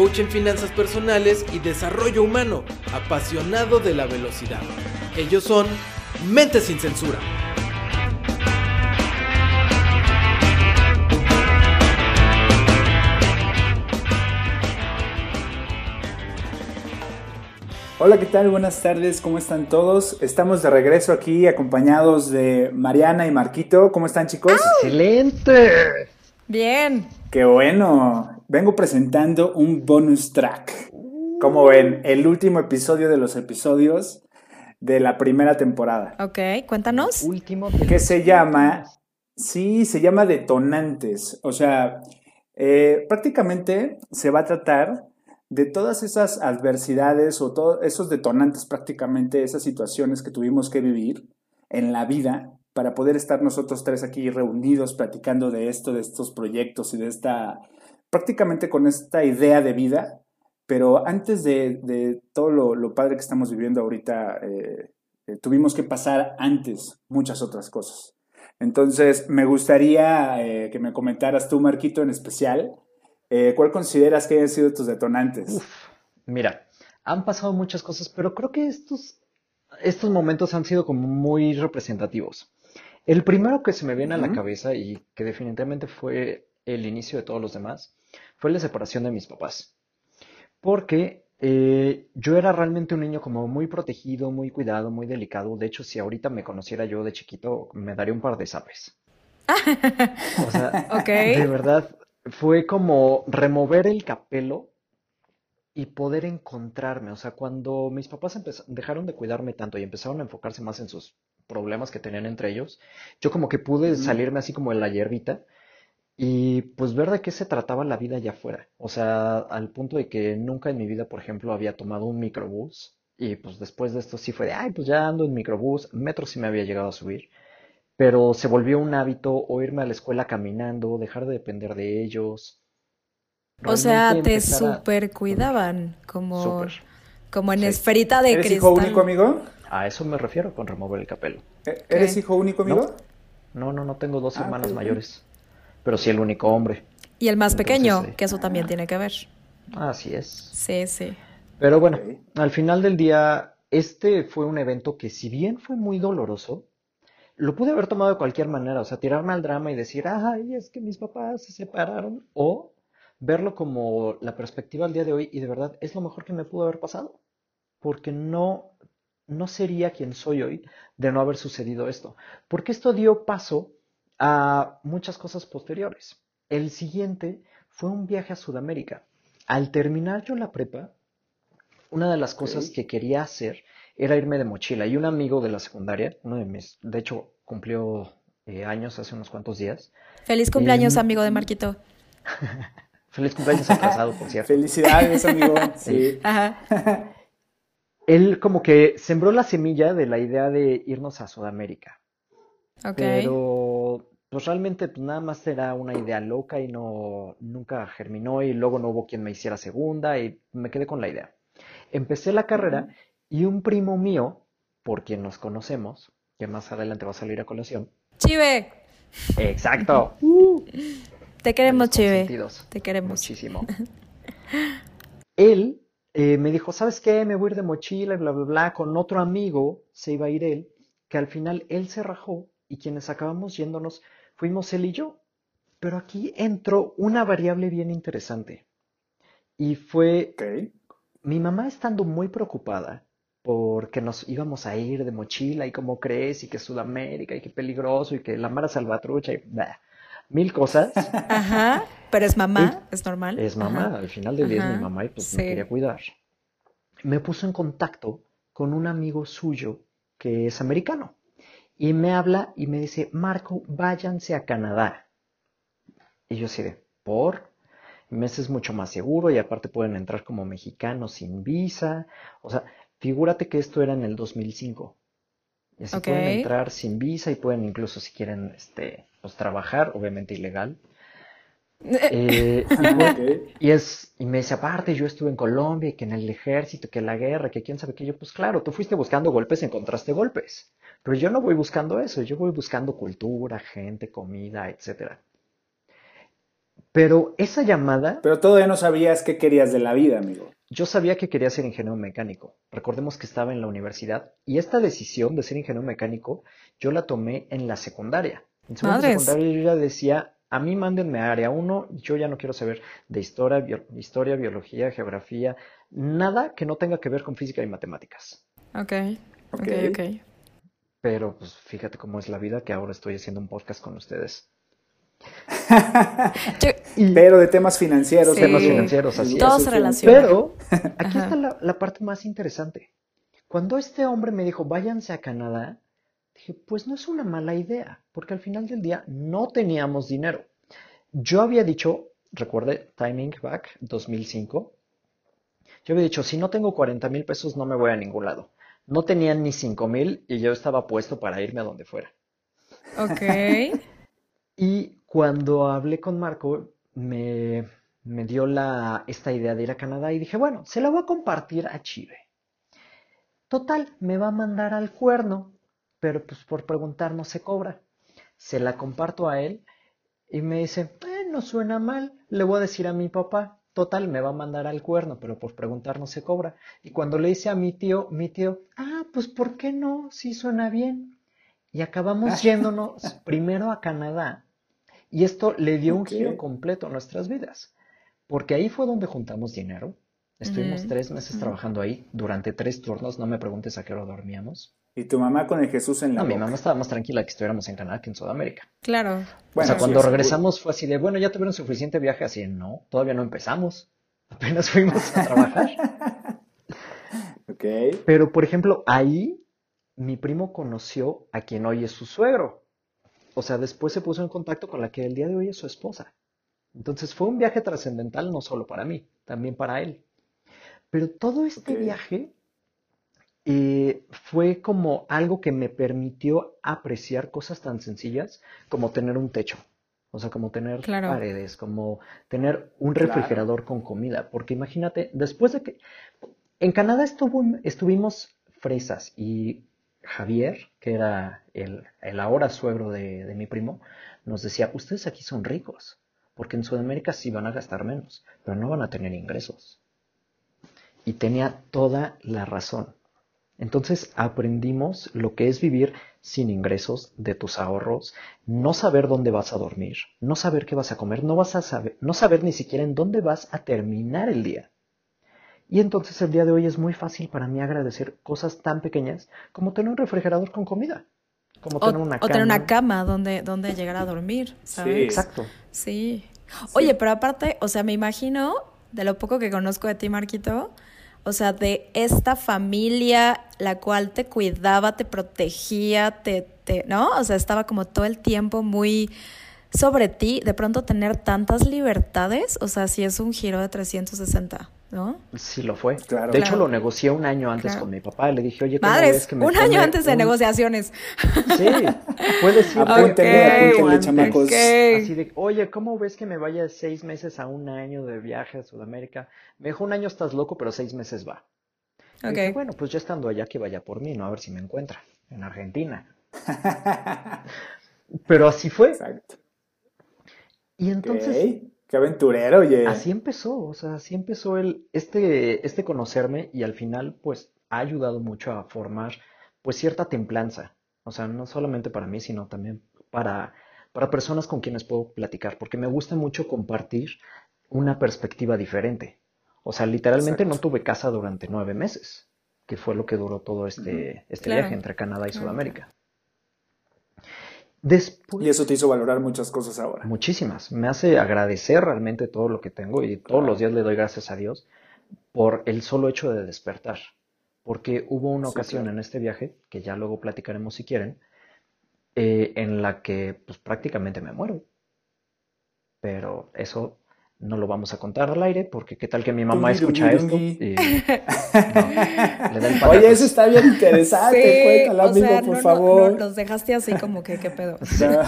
coach en finanzas personales y desarrollo humano, apasionado de la velocidad. Ellos son Mente sin Censura. Hola, ¿qué tal? Buenas tardes, ¿cómo están todos? Estamos de regreso aquí acompañados de Mariana y Marquito. ¿Cómo están chicos? ¡Excelente! Bien. Qué bueno. Vengo presentando un bonus track. Como ven, el último episodio de los episodios de la primera temporada. Ok, cuéntanos. Último. Que se llama, sí, se llama detonantes. O sea, eh, prácticamente se va a tratar de todas esas adversidades o todos esos detonantes prácticamente, esas situaciones que tuvimos que vivir en la vida para poder estar nosotros tres aquí reunidos platicando de esto, de estos proyectos y de esta, prácticamente con esta idea de vida. Pero antes de, de todo lo, lo, padre que estamos viviendo ahorita, eh, eh, tuvimos que pasar antes muchas otras cosas. Entonces, me gustaría eh, que me comentaras tú, Marquito, en especial, ¿Cuál consideras que hayan sido tus detonantes? Uf, mira, han pasado muchas cosas, pero creo que estos, estos momentos han sido como muy representativos. El primero que se me viene uh -huh. a la cabeza y que definitivamente fue el inicio de todos los demás fue la separación de mis papás. Porque eh, yo era realmente un niño como muy protegido, muy cuidado, muy delicado. De hecho, si ahorita me conociera yo de chiquito, me daría un par de zapes. o sea, okay. de verdad, fue como remover el capelo y poder encontrarme. O sea, cuando mis papás dejaron de cuidarme tanto y empezaron a enfocarse más en sus problemas que tenían entre ellos, yo como que pude salirme así como en la hierbita y pues ver de qué se trataba la vida allá afuera. O sea, al punto de que nunca en mi vida, por ejemplo, había tomado un microbús y pues después de esto sí fue de, ay, pues ya ando en microbús, metro sí me había llegado a subir pero se volvió un hábito o irme a la escuela caminando, dejar de depender de ellos. Realmente o sea, te super cuidaban, como, super. como en sí. esferita de ¿Eres cristal. hijo único, amigo? A eso me refiero con remover el capelo. ¿Eres hijo único, amigo? No, no, no, no tengo dos ah, hermanos okay. mayores, pero sí el único hombre. Y el más Entonces, pequeño, sí. que eso también tiene que ver. Así es. Sí, sí. Pero bueno, okay. al final del día, este fue un evento que si bien fue muy doloroso, lo pude haber tomado de cualquier manera, o sea, tirarme al drama y decir, ay, es que mis papás se separaron, o verlo como la perspectiva al día de hoy y de verdad es lo mejor que me pudo haber pasado, porque no, no sería quien soy hoy de no haber sucedido esto, porque esto dio paso a muchas cosas posteriores. El siguiente fue un viaje a Sudamérica. Al terminar yo la prepa, una de las cosas okay. que quería hacer era irme de mochila. Y un amigo de la secundaria, uno de mis, de hecho, cumplió eh, años hace unos cuantos días. Feliz cumpleaños, eh, amigo de Marquito. Feliz cumpleaños atrasado, por cierto. Felicidades, amigo. sí. Ajá. Él como que sembró la semilla de la idea de irnos a Sudamérica. Ok. Pero pues realmente pues, nada más era una idea loca y no nunca germinó y luego no hubo quien me hiciera segunda y me quedé con la idea. Empecé la carrera y un primo mío, por quien nos conocemos, que más adelante va a salir a colación. Chive. Exacto. Uh. Te queremos, Chive. Te queremos. Muchísimo. él eh, me dijo, ¿sabes qué? Me voy a ir de mochila y bla, bla, bla. Con otro amigo se iba a ir él, que al final él se rajó y quienes acabamos yéndonos fuimos él y yo. Pero aquí entró una variable bien interesante. Y fue okay. mi mamá estando muy preocupada porque nos íbamos a ir de mochila y cómo crees y que Sudamérica y que peligroso y que la Mara Salvatrucha y mil cosas. Ajá, pero es mamá, y es normal. Es mamá, Ajá. al final del día Ajá. es mi mamá y pues sí. me quería cuidar. Me puso en contacto con un amigo suyo que es americano y me habla y me dice, Marco, váyanse a Canadá. Y yo así de, ¿por? Mes es mucho más seguro y aparte pueden entrar como mexicanos sin visa. O sea, Figúrate que esto era en el 2005. Y así pueden entrar sin visa y pueden incluso si quieren este, pues, trabajar, obviamente ilegal. Eh, y, es, y me dice, aparte, yo estuve en Colombia que en el ejército, que la guerra, que quién sabe qué. Yo, pues claro, tú fuiste buscando golpes, encontraste golpes. Pero yo no voy buscando eso, yo voy buscando cultura, gente, comida, etcétera. Pero esa llamada... Pero todavía no sabías qué querías de la vida, amigo. Yo sabía que quería ser ingeniero mecánico. Recordemos que estaba en la universidad y esta decisión de ser ingeniero mecánico yo la tomé en la secundaria. En secundaria yo ya decía, a mí mándenme a área 1, yo ya no quiero saber de historia, historia, biología, geografía, nada que no tenga que ver con física y matemáticas. Ok, ok, ok. Pero pues fíjate cómo es la vida que ahora estoy haciendo un podcast con ustedes. Pero de temas financieros. Temas financieros, así Todos se Pero aquí está la, parte más interesante. Cuando este hombre me dijo, váyanse a Canadá, dije, pues no es una mala idea, porque al final del día no teníamos dinero. Yo había dicho, recuerde, Timing Back 2005, yo había dicho, si no tengo 40 mil pesos no me voy a ningún lado. No tenían ni 5 mil y yo estaba puesto para irme a donde fuera. Ok. y cuando hablé con Marco, me, dio la, esta idea de ir a Canadá y dije, bueno, se la voy a compartir a Chive. Total, me va a mandar al cuerno, pero pues por preguntar no se cobra. Se la comparto a él y me dice, eh, no suena mal, le voy a decir a mi papá. Total, me va a mandar al cuerno, pero por preguntar no se cobra. Y cuando le hice a mi tío, mi tío, ah, pues ¿por qué no? Sí suena bien. Y acabamos yéndonos primero a Canadá y esto le dio un giro completo a nuestras vidas, porque ahí fue donde juntamos dinero. Estuvimos tres meses trabajando ahí, durante tres turnos, no me preguntes a qué hora dormíamos. ¿Y tu mamá con el Jesús en la No, mi mamá estaba más tranquila que estuviéramos en Canadá que en Sudamérica. Claro. o sea, cuando regresamos fue así de, bueno, ya tuvieron suficiente viaje, así, no, todavía no empezamos. Apenas fuimos a trabajar. ok. Pero, por ejemplo, ahí mi primo conoció a quien hoy es su suegro o sea, después se puso en contacto con la que el día de hoy es su esposa. Entonces fue un viaje trascendental no solo para mí, también para él. Pero todo este viaje eh, fue como algo que me permitió apreciar cosas tan sencillas como tener un techo. O sea, como tener paredes, como tener un refrigerador con comida. Porque imagínate, después de que... En Canadá estuvo, estuvimos fresas y Javier, que era el, ahora suegro de, mi primo, nos decía, ustedes aquí son ricos, porque en Sudamérica sí van a gastar menos, pero no van a tener ingresos. Y tenía toda la razón. Entonces aprendimos lo que es vivir sin ingresos de tus ahorros, no saber dónde vas a dormir, no saber qué vas a comer, no vas a saber, no saber ni siquiera en dónde vas a terminar el día. Y entonces el día de hoy es muy fácil para mí agradecer cosas tan pequeñas como tener un refrigerador con comida. Como tener una cama. O tener una cama donde, donde llegar a dormir, ¿sabes? Sí, exacto. Sí. Oye, pero aparte, o sea, me imagino, de lo poco que conozco de ti, Marquito, o sea, de esta familia la cual te cuidaba, te protegía, te, te, ¿no? O sea, estaba como todo el tiempo muy sobre ti, de pronto tener tantas libertades, o sea, si es un giro de 360. ¿No? Sí lo fue. Claro. De hecho, lo negocié un año antes con mi papá. Le dije, oye, ¿cómo ves que me un año antes de negociaciones. Sí, puedes ir. Okay, chamacos. Así de, oye, ¿cómo ves que me vaya seis meses a un año de viaje a Sudamérica? Me dijo, un año estás loco, pero seis meses va. Okay. bueno, pues ya estando allá, que vaya por mí, ¿no? A ver si me encuentra en Argentina. pero así fue. Exacto. Y entonces... Qué aventurero, oye. Así empezó, o sea, así empezó el, este, este conocerme y al final, pues, ha ayudado mucho a formar, pues, cierta templanza. O sea, no solamente para mí, sino también para, para personas con quienes puedo platicar, porque me gusta mucho compartir una perspectiva diferente. O sea, literalmente no tuve casa durante nueve meses, que fue lo que duró todo este, este viaje entre Canadá y Sudamérica y eso te hizo valorar muchas cosas ahora. Muchísimas. Me hace agradecer realmente todo lo que tengo y todos los días le doy gracias a Dios por el solo hecho de despertar. Porque hubo una ocasión en este viaje, que ya luego platicaremos si quieren, eh, en la que pues prácticamente me muero. Pero eso no lo vamos a contar al aire porque qué tal que mi mamá escucha esto y no, le da el Oye, eso está bien interesante. Sí, Cuéntalo, o amigo, sea, por no, favor. no, los dejaste así como que, ¿qué pedo?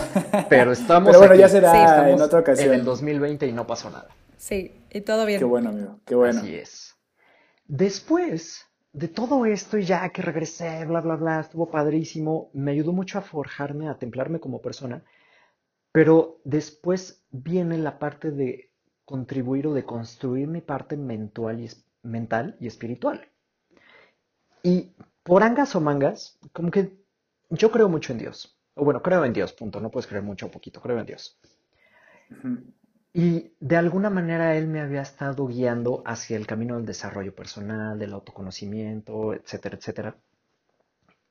Pero estamos Pero bueno, aquí. ya será Sí, en otra ocasión. En el 2020 y no pasó nada. Sí, y todo bien. Qué bueno, amigo. Qué bueno. Así es. Después de todo esto y ya que regresé, bla, bla, bla, estuvo padrísimo, me ayudó mucho a forjarme, a templarme como persona, pero después viene la parte de contribuir o de construir mi parte mental y, es- mental y espiritual. Y por angas o mangas, como que yo creo mucho en Dios. O bueno, creo en Dios, punto. No puedes creer mucho o poquito, creo en Dios. Y de alguna manera él me había estado guiando hacia el camino del desarrollo personal, del autoconocimiento, etcétera, etcétera.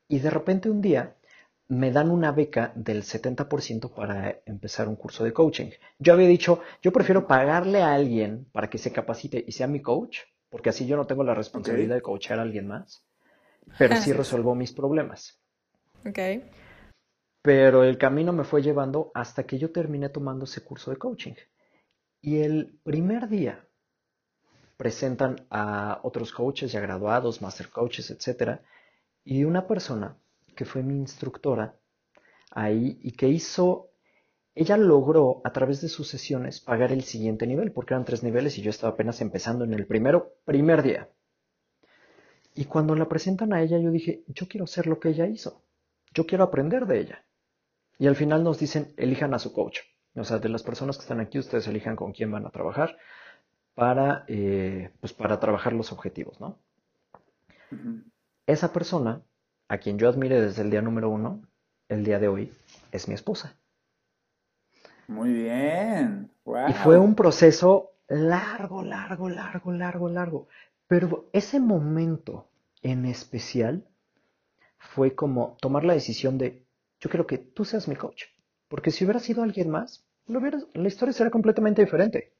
Y de repente un día me dan una beca del 70% para empezar un curso de coaching. Yo había dicho, yo prefiero pagarle a alguien para que se capacite y sea mi coach, porque así yo no tengo la responsabilidad de coachar a alguien más, pero sí resuelvo mis problemas. Ok. Pero el camino me fue llevando hasta que yo terminé tomando ese curso de coaching. Y el primer día presentan a otros coaches ya graduados, master coaches, etcétera, y una persona que fue mi instructora ahí y que hizo, ella logró a través de sus sesiones pagar el siguiente nivel, porque eran tres niveles y yo estaba apenas empezando en el primero, primer día. Y cuando la presentan a ella, yo dije, yo quiero hacer lo que ella hizo, yo quiero aprender de ella. Y al final nos dicen, elijan a su coach. O sea, de las personas que están aquí, ustedes elijan con quién van a trabajar para, eh, pues para trabajar los objetivos, ¿no? Esa persona, a quien yo admiré desde el día número uno, el día de hoy, es mi esposa. Muy bien. Wow. Y fue un proceso largo, largo, largo, largo, largo. Pero ese momento en especial fue como tomar la decisión de, yo quiero que tú seas mi coach. Porque si hubiera sido alguien más, lo hubiera- la historia sería completamente diferente.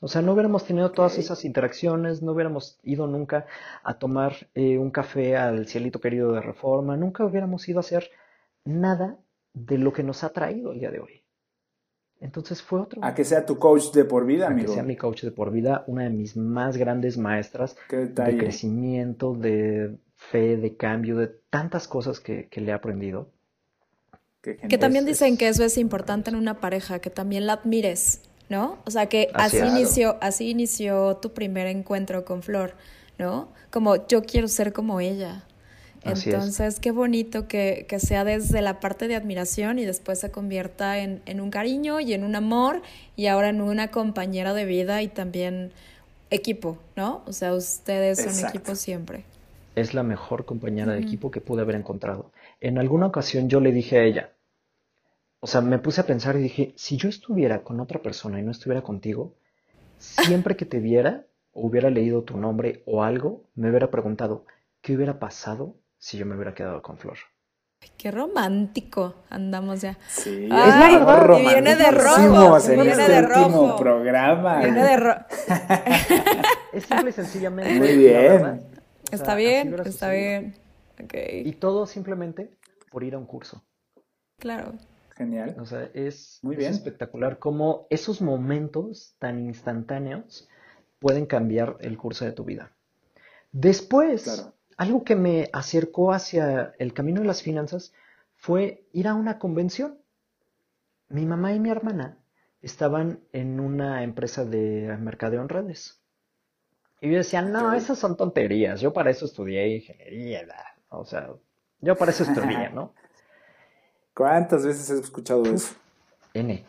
O sea, no hubiéramos tenido todas esas interacciones, no hubiéramos ido nunca a tomar eh, un café al cielito querido de Reforma, nunca hubiéramos ido a hacer nada de lo que nos ha traído el día de hoy. Entonces fue otro A que sea tu coach de por vida, a que amigo. sea mi coach de por vida, una de mis más grandes maestras de crecimiento, de fe, de cambio, de tantas cosas que, que le he aprendido. Qué Que también dicen que eso es importante en una pareja, que también la admires, ¿no? O sea, que Así inició, así inició tu primer encuentro con Flor, ¿no? Como yo quiero ser como ella. Así es. Entonces, qué bonito que, que sea desde la parte de admiración y después se convierta en, en un cariño y en un amor y ahora en una compañera de vida y también equipo, ¿no? O sea, ustedes son equipo siempre. Es la mejor compañera de equipo que pude haber encontrado. En alguna ocasión yo le dije a ella, o sea, me puse a pensar y dije, si yo estuviera con otra persona y no estuviera contigo, siempre que te viera o hubiera leído tu nombre o algo, me hubiera preguntado, ¿qué hubiera pasado si yo me hubiera quedado con Flor? Ay, Qué romántico andamos ya. Sí, Ay, es la y viene de rojo, en viene este de rojo. programa. Viene de ro- Es simple y sencillamente. Muy bien. verdad. O sea, Está bien, está sucedido. bien. Ok, Y todo simplemente por ir a un curso. claro. Genial. O sea, es, Muy es bien. espectacular cómo esos momentos tan instantáneos pueden cambiar el curso de tu vida. Después, Claro. algo que me acercó hacia el camino de las finanzas fue ir a una convención. Mi mamá y mi hermana estaban en una empresa de mercadeo en redes. Y yo decía, no, esas son tonterías. Yo para eso estudié ingeniería. bla". O sea, yo para eso estudié, ¿no? ¿Cuántas veces he escuchado eso? N.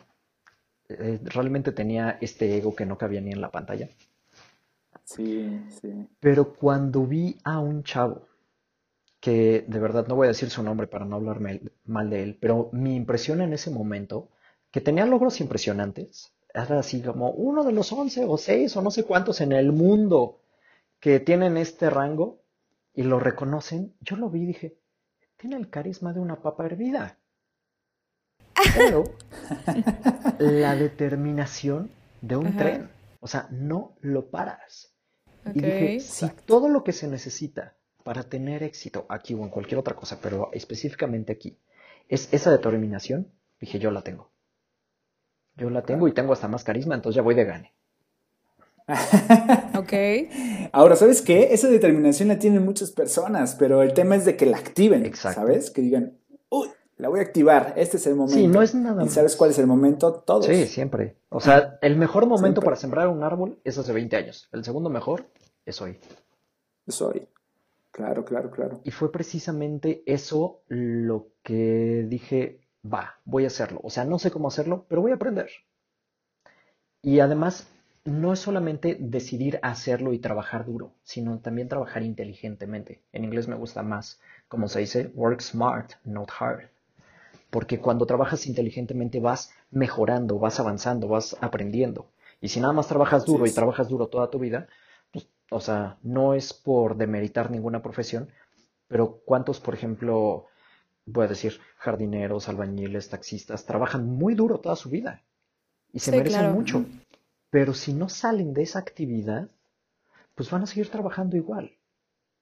Eh, realmente tenía este ego que no cabía ni en la pantalla. Sí, sí. Pero cuando vi a un chavo, que de verdad no voy a decir su nombre para no hablar mal mal de él, pero mi impresión en ese momento, que tenía logros impresionantes, era así como uno de los 11 o 6 o no sé cuántos en el mundo que tienen este rango y lo reconocen, yo lo vi y dije, tiene el carisma de una papa hervida. Pero la determinación de un Ajá. tren, o sea, no lo paras. Y dije, si todo lo que se necesita para tener éxito aquí o en cualquier otra cosa, pero específicamente aquí, es esa determinación, dije, yo la tengo. Yo la tengo y tengo hasta más carisma, entonces ya voy de gane. ok. Ahora, ¿sabes qué? Esa determinación la tienen muchas personas, pero el tema es de que la activen, Exacto. ¿sabes? Que digan, la voy a activar, este es el momento. Sí, no es nada ¿Y sabes cuál es el momento? Todos. Sí, siempre. O sea, el mejor momento Siempre. para sembrar un árbol es hace 20 años. El segundo mejor es hoy. Soy. Claro, claro, claro. Y fue precisamente eso lo que dije, va, voy a hacerlo. O sea, no sé cómo hacerlo, pero voy a aprender. Y además, no es solamente decidir hacerlo y trabajar duro, sino también trabajar inteligentemente. En inglés me gusta más, como se dice, work smart, not hard. Porque cuando trabajas inteligentemente vas mejorando, vas avanzando, vas aprendiendo. Y si nada más trabajas duro y trabajas duro toda tu vida, pues, o sea, no es por demeritar ninguna profesión, pero ¿cuántos, por ejemplo, voy a decir, jardineros, albañiles, taxistas, trabajan muy duro toda su vida y se Sí, merecen claro. mucho? Pero si no salen de esa actividad, pues van a seguir trabajando igual.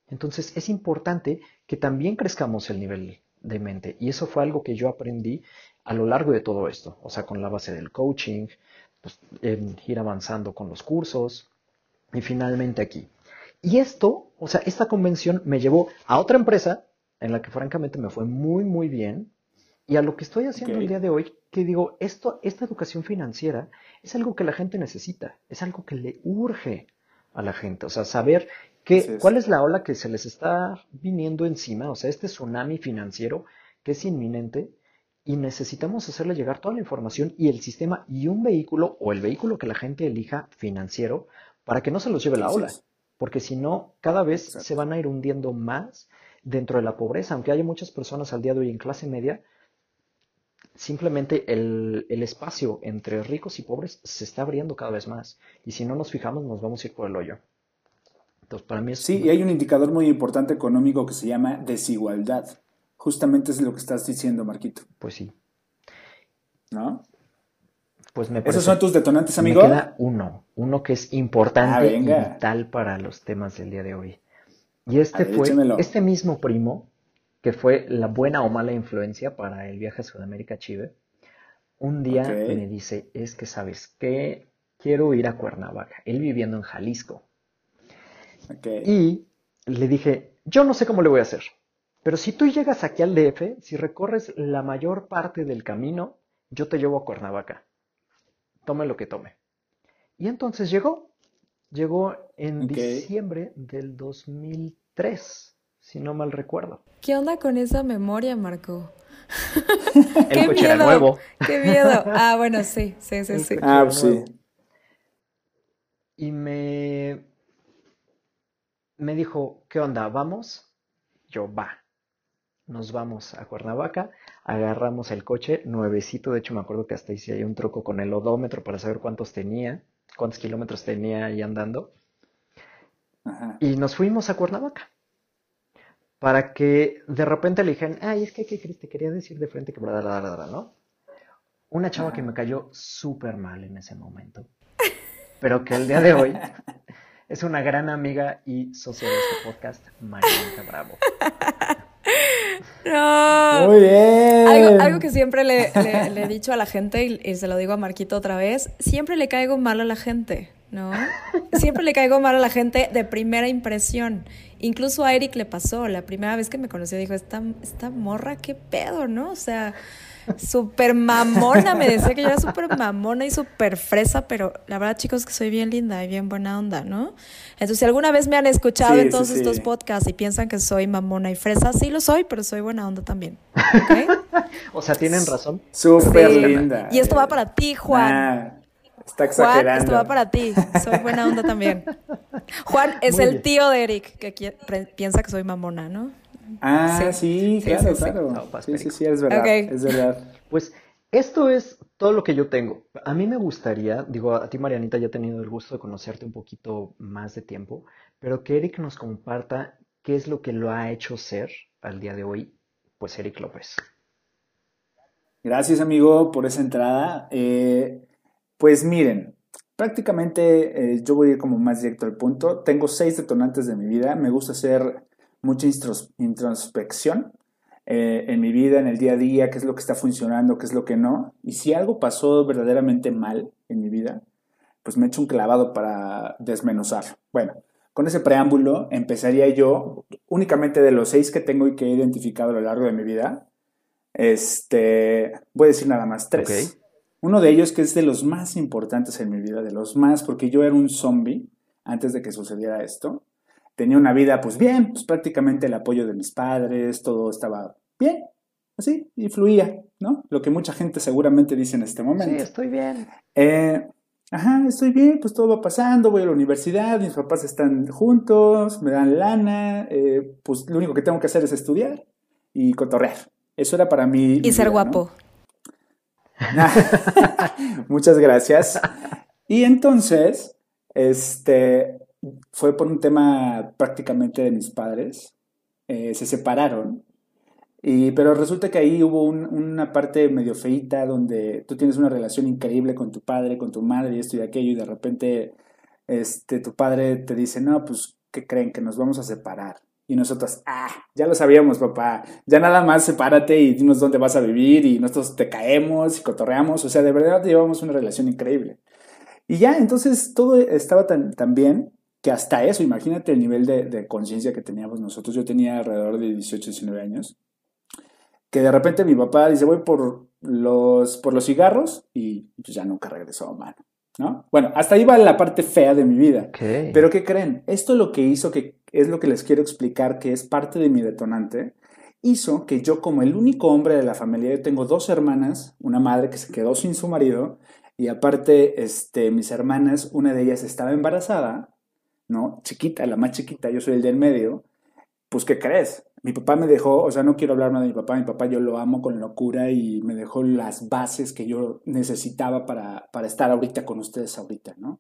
Entonces es importante que también crezcamos el nivel de mente. Y eso fue algo que yo aprendí a lo largo de todo esto. O sea, con la base del coaching, pues, en ir avanzando con los cursos y finalmente aquí. Y esto, o sea, esta convención me llevó a otra empresa en la que francamente me fue muy, muy bien. Y a lo que estoy haciendo el día de hoy, que digo, esto, esta educación financiera es algo que la gente necesita, es algo que le urge a la gente. O sea, saber es. cuál es la ola que se les está viniendo encima, o sea, este tsunami financiero que es inminente y necesitamos hacerle llegar toda la información y el sistema y un vehículo o el vehículo que la gente elija financiero para que no se los lleve la Así ola. es. Porque si no, cada vez Exacto. se van a ir hundiendo más dentro de la pobreza. Aunque haya muchas personas al día de hoy en clase media, simplemente el, el espacio entre ricos y pobres se está abriendo cada vez más. Y si no nos fijamos, nos vamos a ir por el hoyo. Entonces, para mí es... Sí, y hay un indicador muy importante económico que se llama desigualdad. Justamente es lo que estás diciendo, Marquito, Pues sí. ¿no? Pues me ¿Esos parece... son tus detonantes, Me amigo? queda uno, uno que es importante Ah, y vital para los temas del día de hoy. Y este ver, fue, échamelo. este mismo primo, que fue la buena o mala influencia para el viaje a Sudamérica Chile, un día me dice, es que sabes que quiero ir a Cuernavaca, él viviendo en Jalisco. Y le dije, yo no sé cómo le voy a hacer, pero si tú llegas aquí al DF, si recorres la mayor parte del camino, yo te llevo a Cuernavaca. Tome lo que tome. Y entonces llegó. Llegó en diciembre del 2003, si no mal recuerdo. ¿Qué onda con esa memoria, Marco? El ¡Qué coche era miedo! nuevo. ¡Qué miedo! Ah, bueno, sí, sí, sí, sí. Ah, era sí. Y me, me dijo, ¿qué onda? ¿Vamos? Yo, va. Nos vamos a Cuernavaca, agarramos el coche, nuevecito, de hecho me acuerdo que hasta hice ahí un truco con el odómetro para saber cuántos tenía, cuántos kilómetros tenía ahí andando, Ajá. y nos fuimos a Cuernavaca. Para que de repente le dijeran, ay, es que, ¿qué crees? Te quería decir de frente que bla, bla, bla, bla, ¿no? Una chava que me cayó súper mal en ese momento, pero que el día de hoy es una gran amiga y socia de este podcast, Marianita Bravo. No. Muy bien. Algo, algo que siempre le, le- le he dicho a la gente y, y se lo digo a Marquito otra vez, siempre le caigo mal a la gente, ¿no? Siempre le caigo mal a la gente de primera impresión. Incluso a Eric le pasó, la primera vez que me conoció dijo, esta, esta morra, qué pedo, ¿no? O sea, súper mamona, me decía que yo era súper mamona y súper fresa, pero la verdad chicos que soy bien linda y bien buena onda, ¿no? Entonces si alguna vez me han escuchado Sí, en todos sí. estos podcasts y piensan que soy mamona y fresa, sí lo soy, pero soy buena onda también. ¿ok? O sea, tienen razón. Súper Sí. linda. Y esto va para ti, Juan. Ah, está Juan, exagerando. esto va para ti. Soy buena onda también. Juan es Muy el bien. tío de Eric que piensa que soy mamona, ¿no? Ah, Sí. sí, Sí, claro, sí, claro. No, pas sí, sí, es verdad. Es verdad. Pues esto es todo lo que yo tengo. A mí me gustaría, digo, a ti Marianita ya he tenido el gusto de conocerte un poquito más de tiempo, pero que Eric nos comparta qué es lo que lo ha hecho ser al día de hoy, pues Eric López. Gracias, amigo, por esa entrada. Eh, pues miren, prácticamente eh, yo voy a ir como más directo al punto. Tengo seis detonantes de mi vida. Me gusta hacer mucha introspección eh, en mi vida, en el día a día, qué es lo que está funcionando, qué es lo que no. Y si algo pasó verdaderamente mal en mi vida, pues me echo un clavado para desmenuzarlo. Bueno, con ese preámbulo empezaría yo, únicamente de los seis que tengo y que he identificado a lo largo de mi vida, este, voy a decir nada más tres. Uno de ellos que es de los más importantes en mi vida, de los más, porque yo era un zombie antes de que sucediera esto. Tenía una vida, pues bien, pues prácticamente el apoyo de mis padres, todo estaba bien, así, y fluía, ¿no? Lo que mucha gente seguramente dice en este momento. Sí, estoy bien. Eh, ajá, estoy bien, pues todo va pasando, voy a la universidad, mis papás están juntos, me dan lana, eh, pues lo único que tengo que hacer es estudiar y cotorrear. Eso era para mí. Y ser guapo. Muchas gracias. Y entonces, este, fue por un tema prácticamente de mis padres. Eh, se separaron y, pero resulta que ahí hubo una parte medio feita donde tú tienes una relación increíble con tu padre, con tu madre y esto y aquello, y de repente este, tu padre te dice, no, pues, ¿qué creen? Que nos vamos a separar. Y nosotros, ah, ya lo sabíamos, papá, ya nada más sepárate y dinos dónde vas a vivir y nosotros te caemos y cotorreamos, o sea, de verdad llevamos una relación increíble. Y ya, entonces todo estaba tan, tan bien que hasta eso, imagínate el nivel de, de conciencia que teníamos nosotros, yo tenía alrededor de 18, 19 años, que de repente mi papá dice, voy por los, por los cigarros y pues ya nunca regresó, mano. ¿No? Bueno, hasta ahí va la parte fea de mi vida. Pero ¿qué creen? Esto lo que hizo, que es lo que les quiero explicar, que es parte de mi detonante, hizo que yo como el único hombre de la familia, yo tengo dos hermanas, una madre que se quedó sin su marido, y aparte, este, mis hermanas, una de ellas estaba embarazada, ¿no? Chiquita, la más chiquita, yo soy el del medio, pues ¿qué crees? mi papá me dejó, o sea, no quiero hablar más de mi papá, mi papá yo lo amo con locura y me dejó las bases que yo necesitaba para, para estar ahorita con ustedes ahorita, ¿no?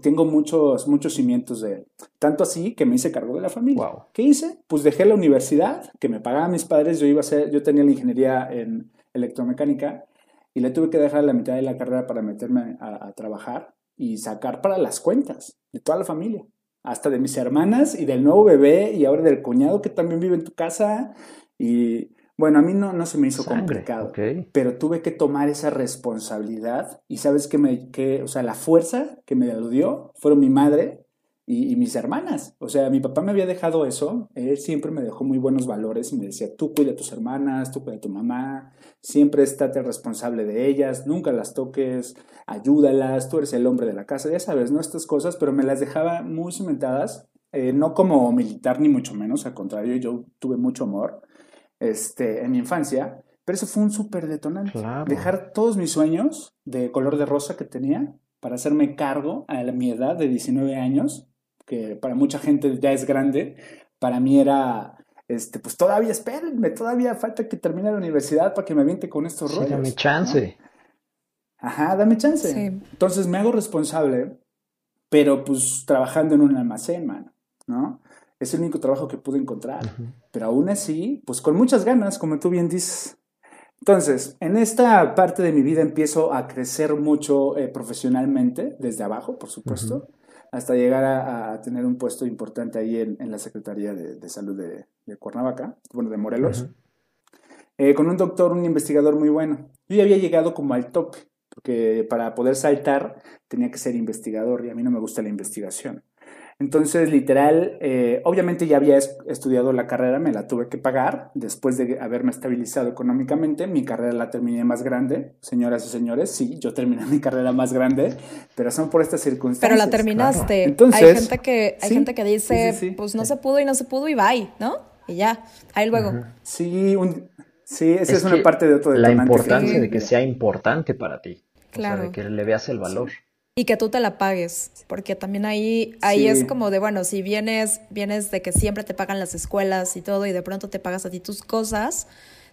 tengo muchos, muchos cimientos de él. Tanto así que me hice cargo de la familia. ¿Qué hice? Pues dejé la universidad, que me pagaban mis padres, yo iba a ser, yo tenía la ingeniería en electromecánica y le tuve que dejar la mitad de la carrera para meterme a trabajar y sacar para las cuentas de toda la familia hasta de mis hermanas y del nuevo bebé y ahora del cuñado que también vive en tu casa. Y bueno, a mí no, no se me hizo complicado, pero tuve que tomar esa responsabilidad y sabes que me, que, o sea, la fuerza que me lo dio fueron mi madre y, mis hermanas. O sea, mi papá me había dejado eso, él siempre me dejó muy buenos valores y me decía, tú cuida a tus hermanas, tú cuida a tu mamá, siempre estate responsable de ellas, nunca las toques, ayúdalas, tú eres el hombre de la casa, ya sabes, ¿no? Estas cosas, pero me las dejaba muy cimentadas, eh, no como militar ni mucho menos, al contrario, yo tuve mucho amor este, en mi infancia, pero eso fue un súper detonante. Dejar todos mis sueños de color de rosa que tenía para hacerme cargo a mi edad de 19 años que para mucha gente ya es grande, para mí era, este, pues todavía espérenme, todavía falta que termine la universidad para que me aviente con estos rollos. Dame chance. Ajá, dame chance. Entonces me hago responsable, pero pues trabajando en un almacén, mano, ¿no? Es el único trabajo que pude encontrar. Pero aún así, pues con muchas ganas, como tú bien dices. Entonces, en esta parte de mi vida empiezo a crecer mucho eh, profesionalmente, desde abajo, por supuesto hasta llegar a, tener un puesto importante ahí en, la Secretaría de, Salud de, Cuernavaca, bueno, de Morelos, eh, con un doctor, un investigador muy bueno. Yo ya había llegado como al top, porque para poder saltar tenía que ser investigador y a mí no me gusta la investigación. Entonces, literal, eh, obviamente ya había estudiado la carrera, me la tuve que pagar después de haberme estabilizado económicamente. Mi carrera la terminé más grande, señoras y señores. Sí, yo terminé mi carrera más grande, pero son por estas circunstancias. Pero la terminaste. Entonces, hay gente que, hay gente que dice, pues no se pudo y no se pudo y bye, ¿no? Y ya, ahí luego. Sí, sí, esa es, una parte de otro La importancia de que sea importante para ti. Claro. O sea, de que le veas el valor. Y que tú te la pagues, porque también ahí, ahí es como de, bueno, si vienes, vienes de que siempre te pagan las escuelas y todo, y de pronto te pagas a ti tus cosas,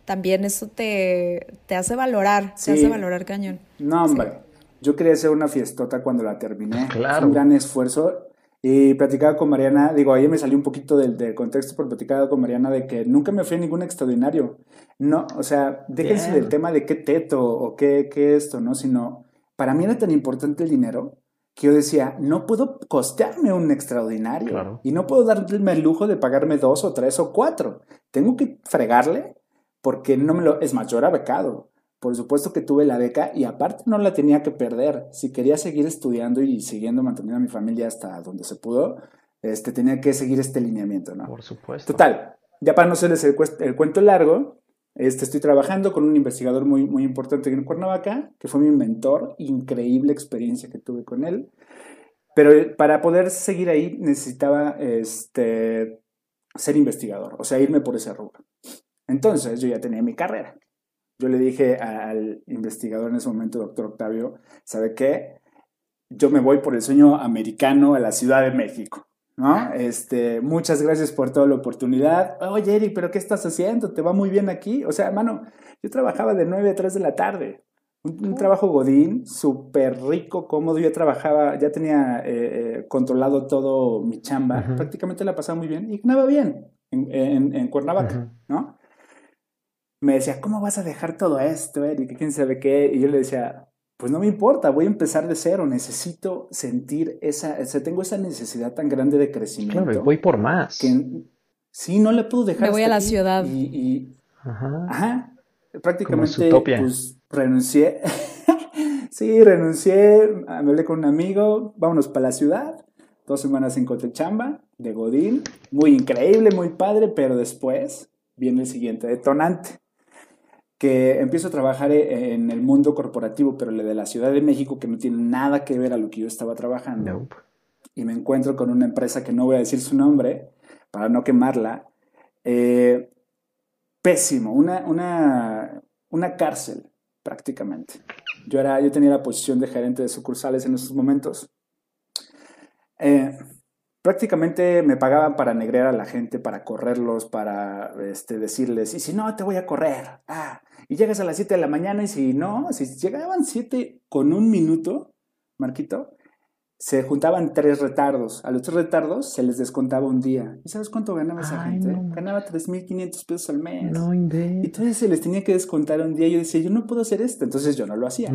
también eso te, te hace valorar, te hace valorar cañón. No, hombre, yo quería hacer una fiestota cuando la terminé. Claro. un gran esfuerzo. Y platicaba con Mariana, digo, ahí me salió un poquito del, del contexto, pero platicaba con Mariana de que nunca me fui a ningún extraordinario. No, o sea, déjense del tema de qué teto o qué, qué esto, ¿no? Sino para mí era tan importante el dinero que yo decía, no puedo costearme un extraordinario y no puedo darme el lujo de pagarme dos o tres o cuatro. Tengo que fregarle porque no me lo... Es más, yo era becado, por supuesto que tuve la beca y aparte no la tenía que perder. Si quería seguir estudiando y siguiendo manteniendo a mi familia hasta donde se pudo, este, tenía que seguir este lineamiento, ¿no? Por supuesto. Total, ya para no hacerles el, el cuento largo, este, estoy trabajando con un investigador muy, muy importante en Cuernavaca, que fue mi mentor, increíble experiencia que tuve con él. Pero para poder seguir ahí necesitaba este, ser investigador, o sea, irme por ese rubro. Entonces yo ya tenía mi carrera. Yo le dije al investigador en ese momento, doctor Octavio, ¿sabe qué? Yo me voy por el sueño americano a la Ciudad de México, ¿no? Este, muchas gracias por toda la oportunidad. Oye, Eric, ¿pero qué estás haciendo? ¿Te va muy bien aquí? O sea, hermano, yo trabajaba de 9 a 3 de la tarde. Un, trabajo godín, súper rico, cómodo. Yo trabajaba, ya tenía eh, eh, controlado todo mi chamba. Prácticamente la pasaba muy bien y ganaba bien en, en, Cuernavaca, ¿no? Me decía, ¿cómo vas a dejar todo esto, Eric? ¿Quién sabe qué? Y yo le decía, pues no me importa, voy a empezar de cero. Necesito sentir esa, o sea, tengo esa necesidad tan grande de crecimiento. Claro, voy por más. sí, no le puedo dejar. Me voy a la ciudad. Y, ajá. ajá. Prácticamente, pues renuncié. sí, renuncié, me hablé con un amigo, vámonos para la ciudad, dos semanas en Cotechamba, de Godín, muy increíble, muy padre, pero después viene el siguiente detonante, que empiezo a trabajar e, en el mundo corporativo, pero el de la Ciudad de México, que no tiene nada que ver a lo que yo estaba trabajando. Y me encuentro con una empresa que no voy a decir su nombre, para no quemarla, eh, pésimo, una, una, una cárcel prácticamente. Yo, era, yo tenía la posición de gerente de sucursales en esos momentos. Eh, prácticamente me pagaban para negrear a la gente, para correrlos, para este, decirles, y si no, te voy a correr. Ah, y llegas a las 7 de la mañana y si no, si llegaban 7 con un minuto, Marquito, se juntaban tres retardos. A los tres retardos se les descontaba un día. ¿Y sabes cuánto ganaba esa gente? Ganaba 3.500 pesos al mes. No, y entonces se les tenía que descontar un día. Yo decía, yo no puedo hacer esto. Entonces yo no lo hacía.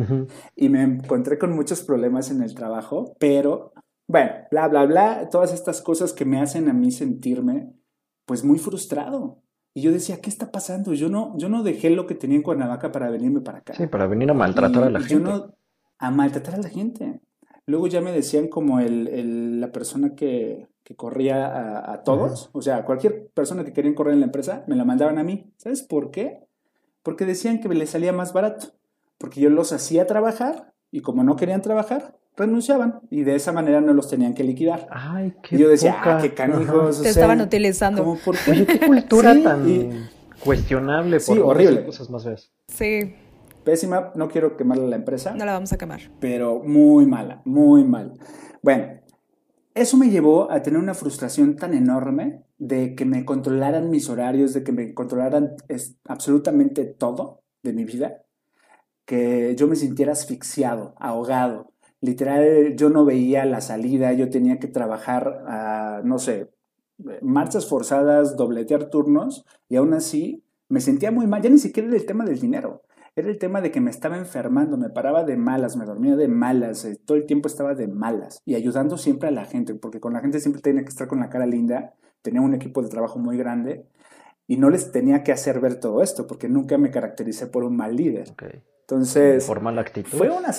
Y me encontré con muchos problemas en el trabajo, pero bueno, bla, bla, bla. Todas estas cosas que me hacen a mí sentirme pues muy frustrado. Y yo decía, ¿qué está pasando? Yo no, yo no dejé lo que tenía en Cuernavaca para venirme para acá. Sí, para venir a maltratar a la gente. Yo no, a maltratar a la gente. Luego ya me decían como el, la persona que, corría a, todos, o sea, cualquier persona que quería correr en la empresa, me la mandaban a mí. ¿Sabes por qué? Porque decían que les salía más barato, porque yo los hacía trabajar y como no querían trabajar, renunciaban y de esa manera no los tenían que liquidar. Ay, qué y yo decía, ah, qué canijos. Te estaban utilizando. ¿por qué? qué cultura tan cuestionable por sí, horrible. cosas más veces. Sí. Pésima, no quiero quemarle la empresa. No la vamos a quemar. Pero muy mala, muy mal. Bueno, eso me llevó a tener una frustración tan enorme de que me controlaran mis horarios, de que me controlaran absolutamente todo de mi vida, que yo me sintiera asfixiado, ahogado. Literal, yo no veía la salida, yo tenía que trabajar, a, no sé, marchas forzadas, dobletear turnos, y aún así me sentía muy mal. Ya ni siquiera era el tema del dinero era el tema de que me estaba enfermando, me paraba de malas, me dormía de malas, eh, todo el tiempo estaba de malas y ayudando siempre a la gente, porque con la gente siempre tenía que estar con la cara linda, tenía un equipo de trabajo muy grande y no les tenía que hacer ver todo esto, porque nunca me caractericé por un mal líder. Entonces... Por mala actitud. Fue una...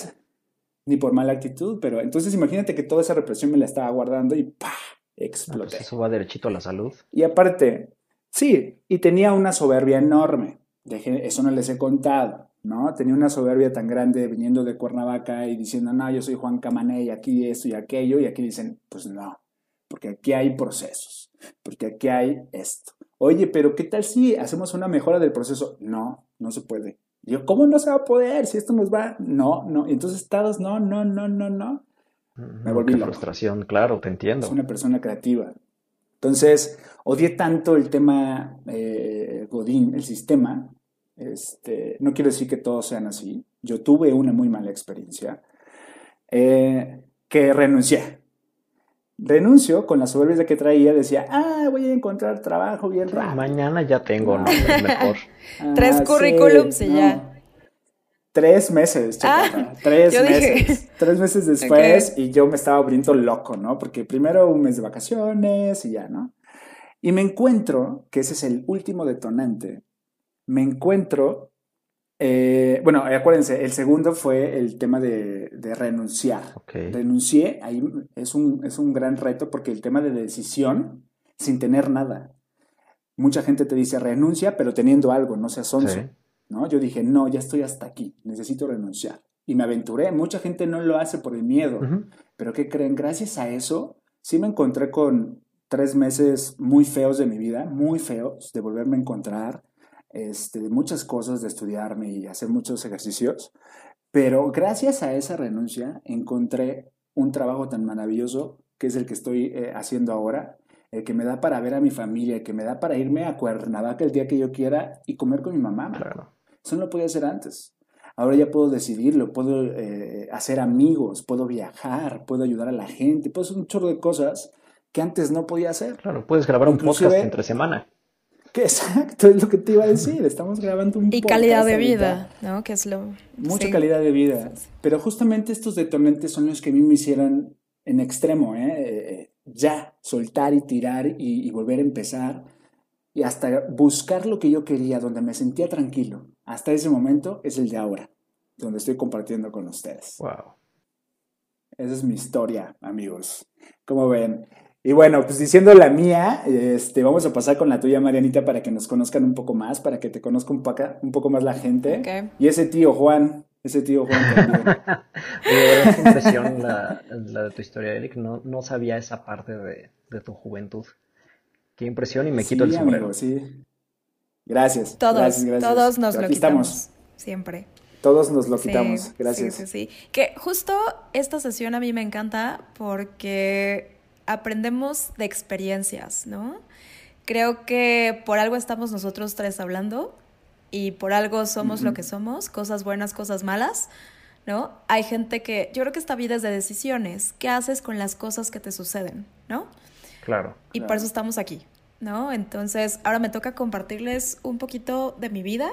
Ni por mala actitud, pero entonces imagínate que toda esa represión me la estaba guardando y ¡pah! Exploté. Pues eso va derechito a la salud. Y aparte, sí, y tenía una soberbia enorme. eso no les he contado. ¿no? Tenía una soberbia tan grande viniendo de Cuernavaca y diciendo, no, yo soy Juan Camané y aquí esto y aquello, y aquí dicen, pues no, porque aquí hay procesos, porque aquí hay esto. Oye, pero ¿qué tal si hacemos una mejora del proceso? No, no se puede. Yo, ¿cómo no se va a poder? Si esto nos va, no, no. Y entonces estados, no, no, no, no, no. Me volví frustración, claro, te entiendo. Es una persona creativa. Entonces, odié tanto el tema eh, Godín, el sistema, este, no quiero decir que todos sean así. Yo tuve una muy mala experiencia eh, que renuncié. Renuncio con la soberbia que traía, decía, ah, voy a encontrar trabajo bien rápido. Mañana ya tengo, no, mejor. Tres ah, currículums y ya. Tres meses, ah, tres meses. Tres meses después y yo me estaba abriendo loco, ¿no? Porque primero un mes de vacaciones y ya, ¿no? Y me encuentro que ese es el último detonante me encuentro Eh, bueno, acuérdense, el segundo fue el tema de, de renunciar. Ok. Renuncié, ahí es un, es un gran reto porque el tema de decisión sin tener nada. Mucha gente te dice renuncia, pero teniendo algo, no seas. Sí. ¿no? Yo dije, no, ya estoy hasta aquí, necesito renunciar. Y me aventuré. Mucha gente no lo hace por el miedo. Pero ¿qué creen? Gracias a eso, sí me encontré con tres meses muy feos de mi vida, muy feos, de volverme a encontrar, este, de muchas cosas, de estudiarme y hacer muchos ejercicios. Pero gracias a esa renuncia encontré un trabajo tan maravilloso que es el que estoy eh, haciendo ahora, el que me da para ver a mi familia, el que me da para irme a Cuernavaca el día que yo quiera y comer con mi mamá. Claro. Eso no lo podía hacer antes. Ahora ya puedo decidirlo, puedo eh, hacer amigos, puedo viajar, puedo ayudar a la gente, puedo hacer un chorro de cosas que antes no podía hacer. Claro, puedes grabar un Inclusive- podcast entre semana. Que exacto, es lo que te iba a decir. Estamos grabando un Y podcast calidad de ahorita. vida, ¿no? Que es lo... Mucha sí. calidad de vida. Pero justamente estos detonantes son los que a mí me hicieron en extremo, ¿eh? Eh, ya, soltar y tirar y, y volver a empezar. Y hasta buscar lo que yo quería, donde me sentía tranquilo. Hasta ese momento es el de ahora, donde estoy compartiendo con ustedes. Wow. Esa es mi historia, amigos. ¿Cómo ven? Y bueno, pues diciendo la mía, este, vamos a pasar con la tuya, Marianita, para que nos conozcan un poco más, para que te conozca un poco, un poco más la gente. Ok. Y ese tío Juan, ese tío Juan también. Oye, qué impresión la, la de tu historia, Eric. No, no sabía esa parte de, de tu juventud. Qué impresión y me quito Sí, el sombrero. amigo, sí. Gracias. Todos, gracias, gracias. todos nos Pero lo aquí quitamos. estamos. Siempre. Todos nos lo Sí, quitamos. Gracias. Sí, sí, sí. Que justo esta sesión a mí me encanta porque aprendemos de experiencias, ¿no? Creo que por algo estamos nosotros tres hablando y por algo somos lo que somos, cosas buenas, cosas malas, ¿no? Hay gente que, yo creo que esta vida es de decisiones. ¿Qué haces con las cosas que te suceden, ¿no? Claro. Y por eso estamos aquí, ¿no? Entonces, ahora me toca compartirles un poquito de mi vida,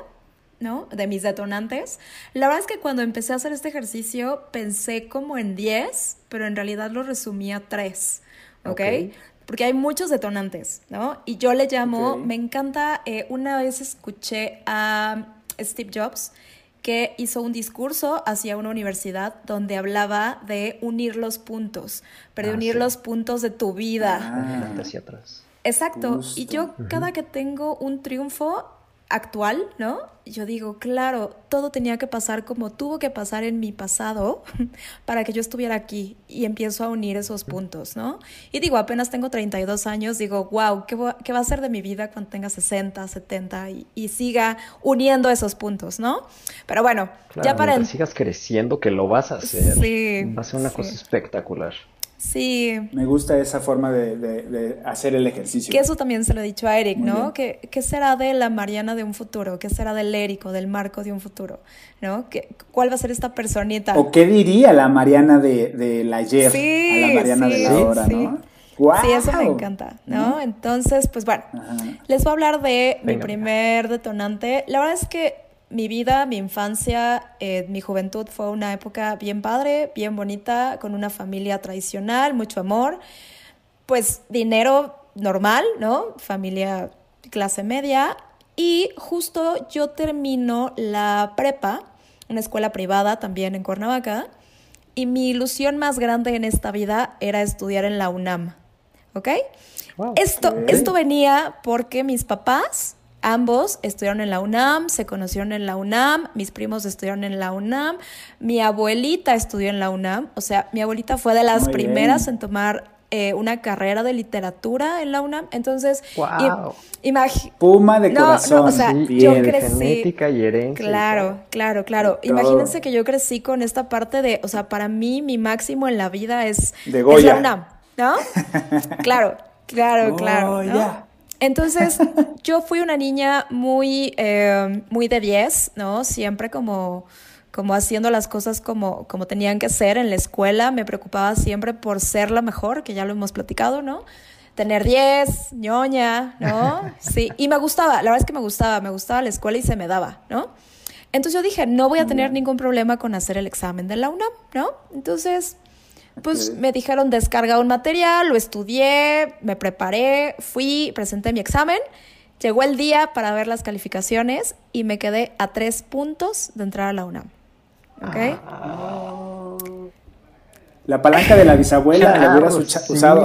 ¿no? De mis detonantes. La verdad es que cuando empecé a hacer este ejercicio pensé como en 10, pero en realidad lo resumí a 3, ¿ok? Ok. Porque hay muchos detonantes, ¿no? Y yo le llamo, Ok. me encanta, eh, una vez escuché a Steve Jobs que hizo un discurso hacia una universidad donde hablaba de unir los puntos, pero de Ah, unir sí. los puntos de tu vida. Ah. Hacia atrás. Exacto. Justo. Y yo cada que tengo un triunfo actual, ¿no? Yo digo, claro, todo tenía que pasar como tuvo que pasar en mi pasado para que yo estuviera aquí y empiezo a unir esos puntos, ¿no? Y digo, apenas tengo 32 años, digo, wow, ¿qué, va- qué va a ser de mi vida cuando tenga 60, 70 y, y siga uniendo esos puntos, ¿no? Pero bueno, Claro, ya para... sigas creciendo, que lo vas a hacer. Sí, Va a ser una sí. cosa espectacular. Sí, Me gusta esa forma de, de- de hacer el ejercicio. Que eso también se lo he dicho a Eric, Muy ¿no? ¿Qué, qué será de la Mariana de un futuro? ¿Qué será del Érico, del Marco de un futuro? ¿No? ¿Qué, ¿Cuál va a ser esta personita? ¿O qué diría la Mariana de, de la ayer Sí, a la Mariana de sí, la hora, sí. no? ¡Guau! Sí, eso me encanta, ¿no? Entonces, pues bueno, Ajá. les voy a hablar de mi Venga. primer detonante. La verdad es que mi vida, mi infancia, eh, mi juventud fue una época bien padre, bien bonita, con una familia tradicional, mucho amor, pues dinero normal, ¿no? Familia clase media. Y justo yo termino la prepa, una escuela privada también en Cuernavaca, y mi ilusión más grande en esta vida era estudiar en la UNAM, ¿ok? Wow. Esto, esto venía porque mis papás, ambos, estudiaron en la UNAM, se conocieron en la UNAM, mis primos estudiaron en la UNAM, mi abuelita estudió en la UNAM, o sea, mi abuelita fue de las Muy primeras bien. en tomar eh, una carrera de literatura en la UNAM, entonces, Wow. Puma de No, no, corazón. o sea, yo crecí- genética y herencia. y Claro, claro, claro. Todo. Imagínense que yo crecí con esta parte de, o sea, para mí mi máximo en la vida es, De es Goya. la UNAM, ¿no? claro, claro, claro. ¿no? Entonces, yo fui una niña muy, eh, muy de 10, ¿no? Siempre como, como haciendo las cosas como, como tenían que ser en la escuela. Me preocupaba siempre por ser la mejor, que ya lo hemos platicado, ¿no? Tener 10, ñoña, ¿no? Sí, y me gustaba, la verdad es que me gustaba, me gustaba la escuela y se me daba, ¿no? Entonces yo dije, no voy a tener ningún problema con hacer el examen de la UNAM, ¿no? Entonces, pues me dijeron descarga un material, lo estudié, me preparé, fui, presenté mi examen Llegó el día para ver las calificaciones y me quedé a tres puntos de entrar a la UNAM. ¿Ok? Ah. La palanca de la bisabuela la hubieras usado.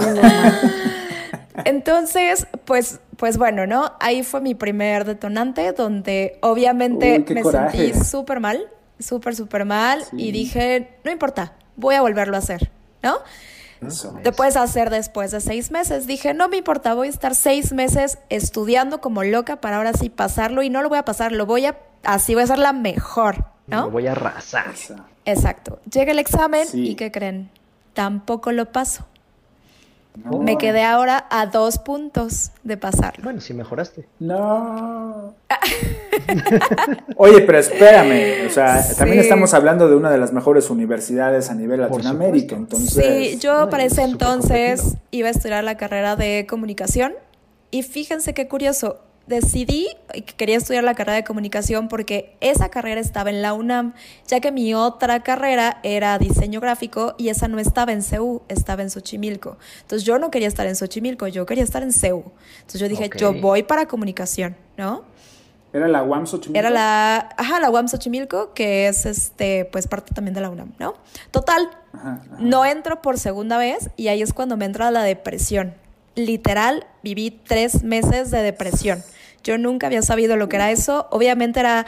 Entonces, pues, pues bueno, ¿no? Ahí fue mi primer detonante donde obviamente me sentí súper mal, súper, súper mal y dije, no importa, voy a volverlo a hacer, ¿no? Eso. Te puedes hacer después de seis meses. Dije, no me importa, voy a estar seis meses estudiando como loca para ahora sí pasarlo y no lo voy a pasar, lo voy a, así voy a ser la mejor, ¿no? Lo voy a arrasar. Exacto. Llega el examen y ¿qué creen? Tampoco lo paso. Me quedé ahora a dos puntos de pasarlo. Bueno, sí mejoraste. No. Oye, pero espérame, o sea, también estamos hablando de una de las mejores universidades a nivel Latinoamérica, entonces. Sí, yo para ese entonces iba a estudiar la carrera de comunicación y fíjense qué curioso, decidí que quería estudiar la carrera de comunicación porque esa carrera estaba en la UNAM, ya que mi otra carrera era diseño gráfico y esa no estaba en CEU, estaba en Xochimilco. Entonces yo no quería estar en Xochimilco, yo quería estar en CEU. Entonces yo dije, yo voy para comunicación, ¿no? ¿Era la UAM Xochimilco? Era la, ajá, la UAM Xochimilco, que es este, pues parte también de la UNAM, ¿no? Total, no entro por segunda vez y ahí es cuando me entra la depresión literal viví tres meses de depresión. Yo nunca había sabido lo que era eso. Obviamente era,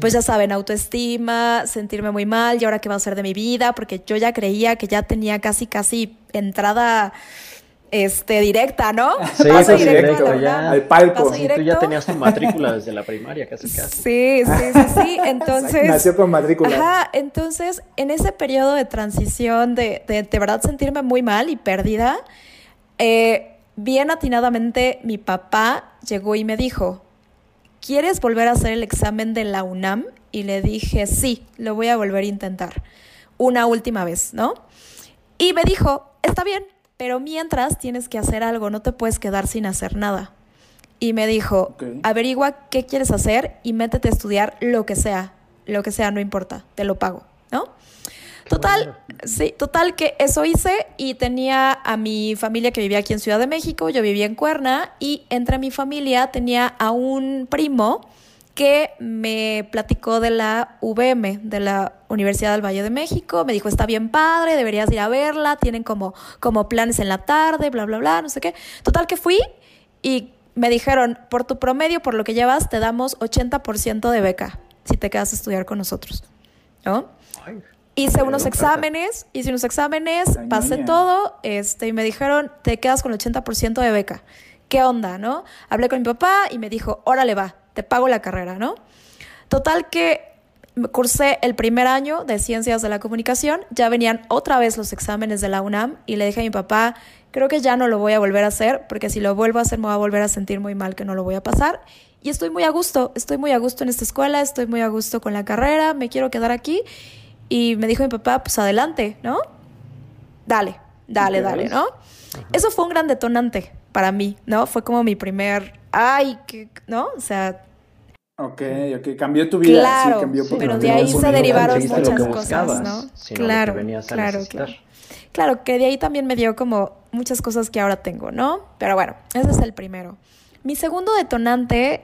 pues ya saben, autoestima, sentirme muy mal y ahora qué va a ser de mi vida, porque yo ya creía que ya tenía casi, casi entrada este directa, ¿no? Sí, paso directo, ya, al palco. tú ya tenías tu matrícula desde la primaria, casi casi. Sí, sí, sí, sí. Entonces. Nació con matrícula. Ajá, entonces, en ese periodo de transición de, de, de verdad sentirme muy mal y perdida, eh, bien atinadamente mi papá llegó y me dijo, ¿quieres volver a hacer el examen de la UNAM? Y le dije, sí, lo voy a volver a intentar. Una última vez, ¿no? Y me dijo, está bien, pero mientras tienes que hacer algo, no te puedes quedar sin hacer nada. Y me dijo, averigua qué quieres hacer y métete a estudiar lo que sea, lo que sea, no importa, te lo pago. Total, sí, total que eso hice y tenía a mi familia que vivía aquí en Ciudad de México, yo vivía en Cuerna y entre mi familia tenía a un primo que me platicó de la VM, de la Universidad del Valle de México, me dijo, está bien padre, deberías ir a verla, tienen como, como planes en la tarde, bla, bla, bla, no sé qué. Total que fui y me dijeron, por tu promedio, por lo que llevas, te damos 80% de beca si te quedas a estudiar con nosotros, ¿no? Hice unos exámenes, hice unos exámenes, pasé todo, este, y me dijeron, te quedas con el 80% de beca. ¿Qué onda, no? Hablé con mi papá y me dijo, órale va, te pago la carrera, ¿no? Total que cursé el primer año de Ciencias de la Comunicación, ya venían otra vez los exámenes de la UNAM y le dije a mi papá, creo que ya no lo voy a volver a hacer, porque si lo vuelvo a hacer me voy a volver a sentir muy mal que no lo voy a pasar. Y estoy muy a gusto, estoy muy a gusto en esta escuela, estoy muy a gusto con la carrera, me quiero quedar aquí y me dijo mi papá, pues adelante, ¿no? Dale, dale, dale, ¿no? Eso fue un gran detonante para mí, ¿no? Fue como mi primer, ay, que, ¿no? O sea... Ok, ok, cambió tu vida. Claro, sí, cambió pero de ahí se derivaron muchas cosas, ¿no? Claro, claro, claro. Claro, que de ahí también me dio como muchas cosas que ahora tengo, ¿no? Pero bueno, ese es el primero. Mi segundo detonante,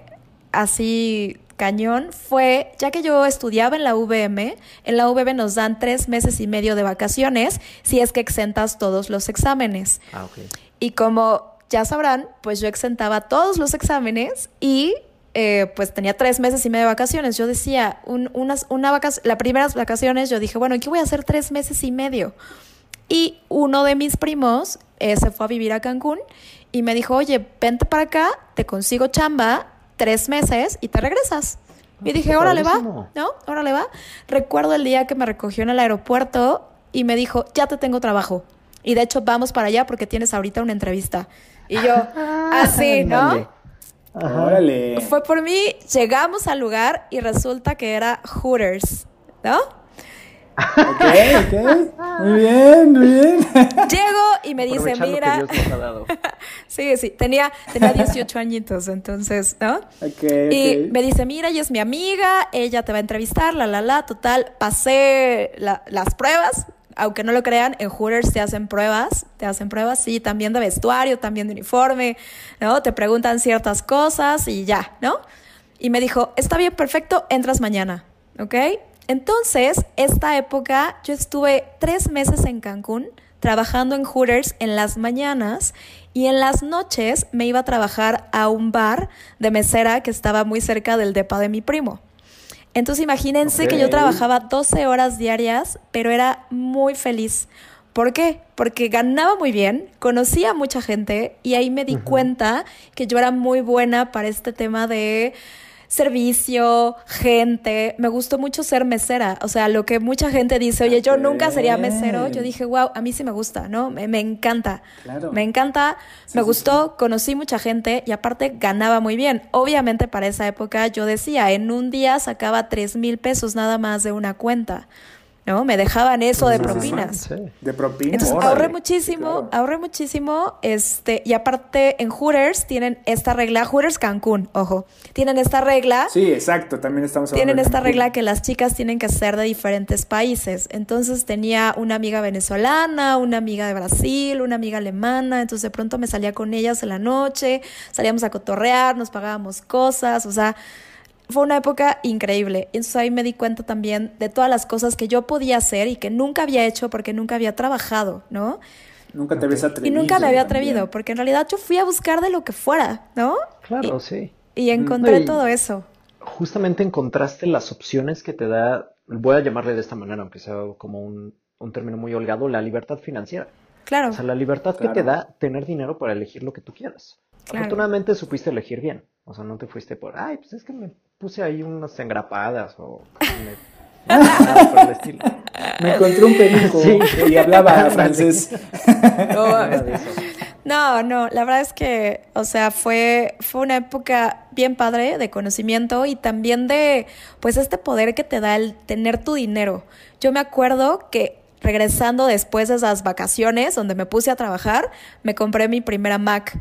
así cañón fue, ya que yo estudiaba en la VM, en la VM nos dan tres meses y medio de vacaciones si es que exentas todos los exámenes. Ah, okay. Y como ya sabrán, pues yo exentaba todos los exámenes y eh, pues tenía tres meses y medio de vacaciones. Yo decía, un, unas, una vacac las primeras vacaciones yo dije, bueno, ¿qué voy a hacer tres meses y medio? Y uno de mis primos eh, se fue a vivir a Cancún y me dijo, oye, vente para acá, te consigo chamba tres meses y te regresas. Y dije, órale va, ¿no? Órale va. Recuerdo el día que me recogió en el aeropuerto y me dijo, ya te tengo trabajo. Y de hecho vamos para allá porque tienes ahorita una entrevista. Y yo, así, ¿no? Órale. Fue por mí, llegamos al lugar y resulta que era Hooters, ¿no? Ok, ok. Muy bien, muy bien. Llego y me dice, mira. sí, sí, tenía, tenía 18 añitos, entonces, ¿no? Okay, y me dice, mira, ella es mi amiga, ella te va a entrevistar, la, la, la, total. Pasé las pruebas, aunque no lo crean, en Hooters te hacen pruebas, te hacen pruebas, sí, también de vestuario, también de uniforme, ¿no? Te preguntan ciertas cosas y ya, ¿no? Y me dijo, está bien, perfecto, entras mañana, ¿ok? Entonces, esta época, yo estuve tres meses en Cancún trabajando en Hooters en las mañanas y en las noches me iba a trabajar a un bar de mesera que estaba muy cerca del depa de mi primo. Entonces imagínense que yo trabajaba 12 horas diarias, pero era muy feliz. ¿Por qué? Porque ganaba muy bien, conocía a mucha gente y ahí me di cuenta que yo era muy buena para este tema de servicio, gente. Me gustó mucho ser mesera. O sea, lo que mucha gente dice, oye, yo nunca sería mesero, yo dije, wow, a mí sí me gusta, ¿no? Me, encanta. Me encanta, me gustó, conocí mucha gente y aparte ganaba muy bien. Obviamente para esa época yo decía, en un día sacaba tres mil pesos nada más de una cuenta. ¿No? Me dejaban eso de propinas. De propinas. Entonces ahorré muchísimo, ahorré muchísimo, este, y aparte en Hooters tienen esta regla, Hooters Cancún, ojo, tienen esta regla. Sí, exacto, también estamos hablando Tienen esta regla que las chicas tienen que ser de diferentes países. Entonces tenía una amiga venezolana, una amiga de Brasil, una amiga alemana, entonces de pronto me salía con ellas en la noche, salíamos a cotorrear, nos pagábamos cosas, o sea, fue una época increíble. Entonces ahí me di cuenta también de todas las cosas que yo podía hacer y que nunca había hecho porque nunca había trabajado, ¿no? Nunca te habías atrevido. Y nunca me había atrevido, porque en realidad yo fui a buscar de lo que fuera, ¿no? Claro, sí. Y encontré todo eso. Justamente encontraste las opciones que te da, voy a llamarle de esta manera, aunque sea como un, término muy holgado, la libertad financiera. Claro. O sea, la libertad que te da tener dinero para elegir lo que tú quieras. Afortunadamente supiste elegir bien. O sea, no te fuiste por, ay, pues es que me puse ahí unas engrapadas o me, me encontré un perico y hablaba francés. No, no, la verdad es que, o sea, fue, fue una época bien padre de conocimiento y también de, pues, este poder que te da el tener tu dinero. Yo me acuerdo que regresando después de esas vacaciones donde me puse a trabajar, me compré mi primera Mac.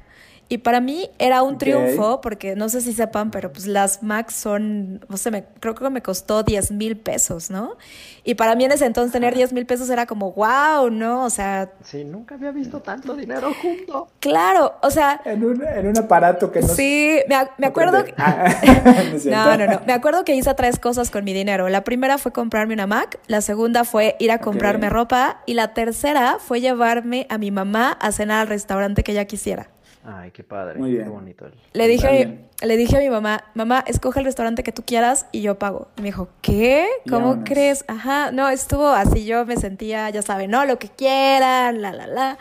Y para mí era un triunfo, porque no sé si sepan, pero pues las Macs son, o sea, me, creo que me costó 10 mil pesos, ¿no? Y para mí en ese entonces tener 10 mil pesos era como, wow, ¿no? O sea... Sí, nunca había visto tanto dinero junto. Claro, o sea... En un, en un aparato que no... Sí, me, me acuerdo... Que... no, no, no. Me acuerdo que hice tres cosas con mi dinero. La primera fue comprarme una Mac, la segunda fue ir a comprarme ropa y la tercera fue llevarme a mi mamá a cenar al restaurante que ella quisiera. Ay, qué padre, qué bonito. Le dije, le dije a mi mamá, mamá, escoge el restaurante que tú quieras y yo pago. Y me dijo, ¿qué? ¿Cómo crees? Ajá, no, estuvo así, yo me sentía, ya saben, no, lo que quieran, la, la, la,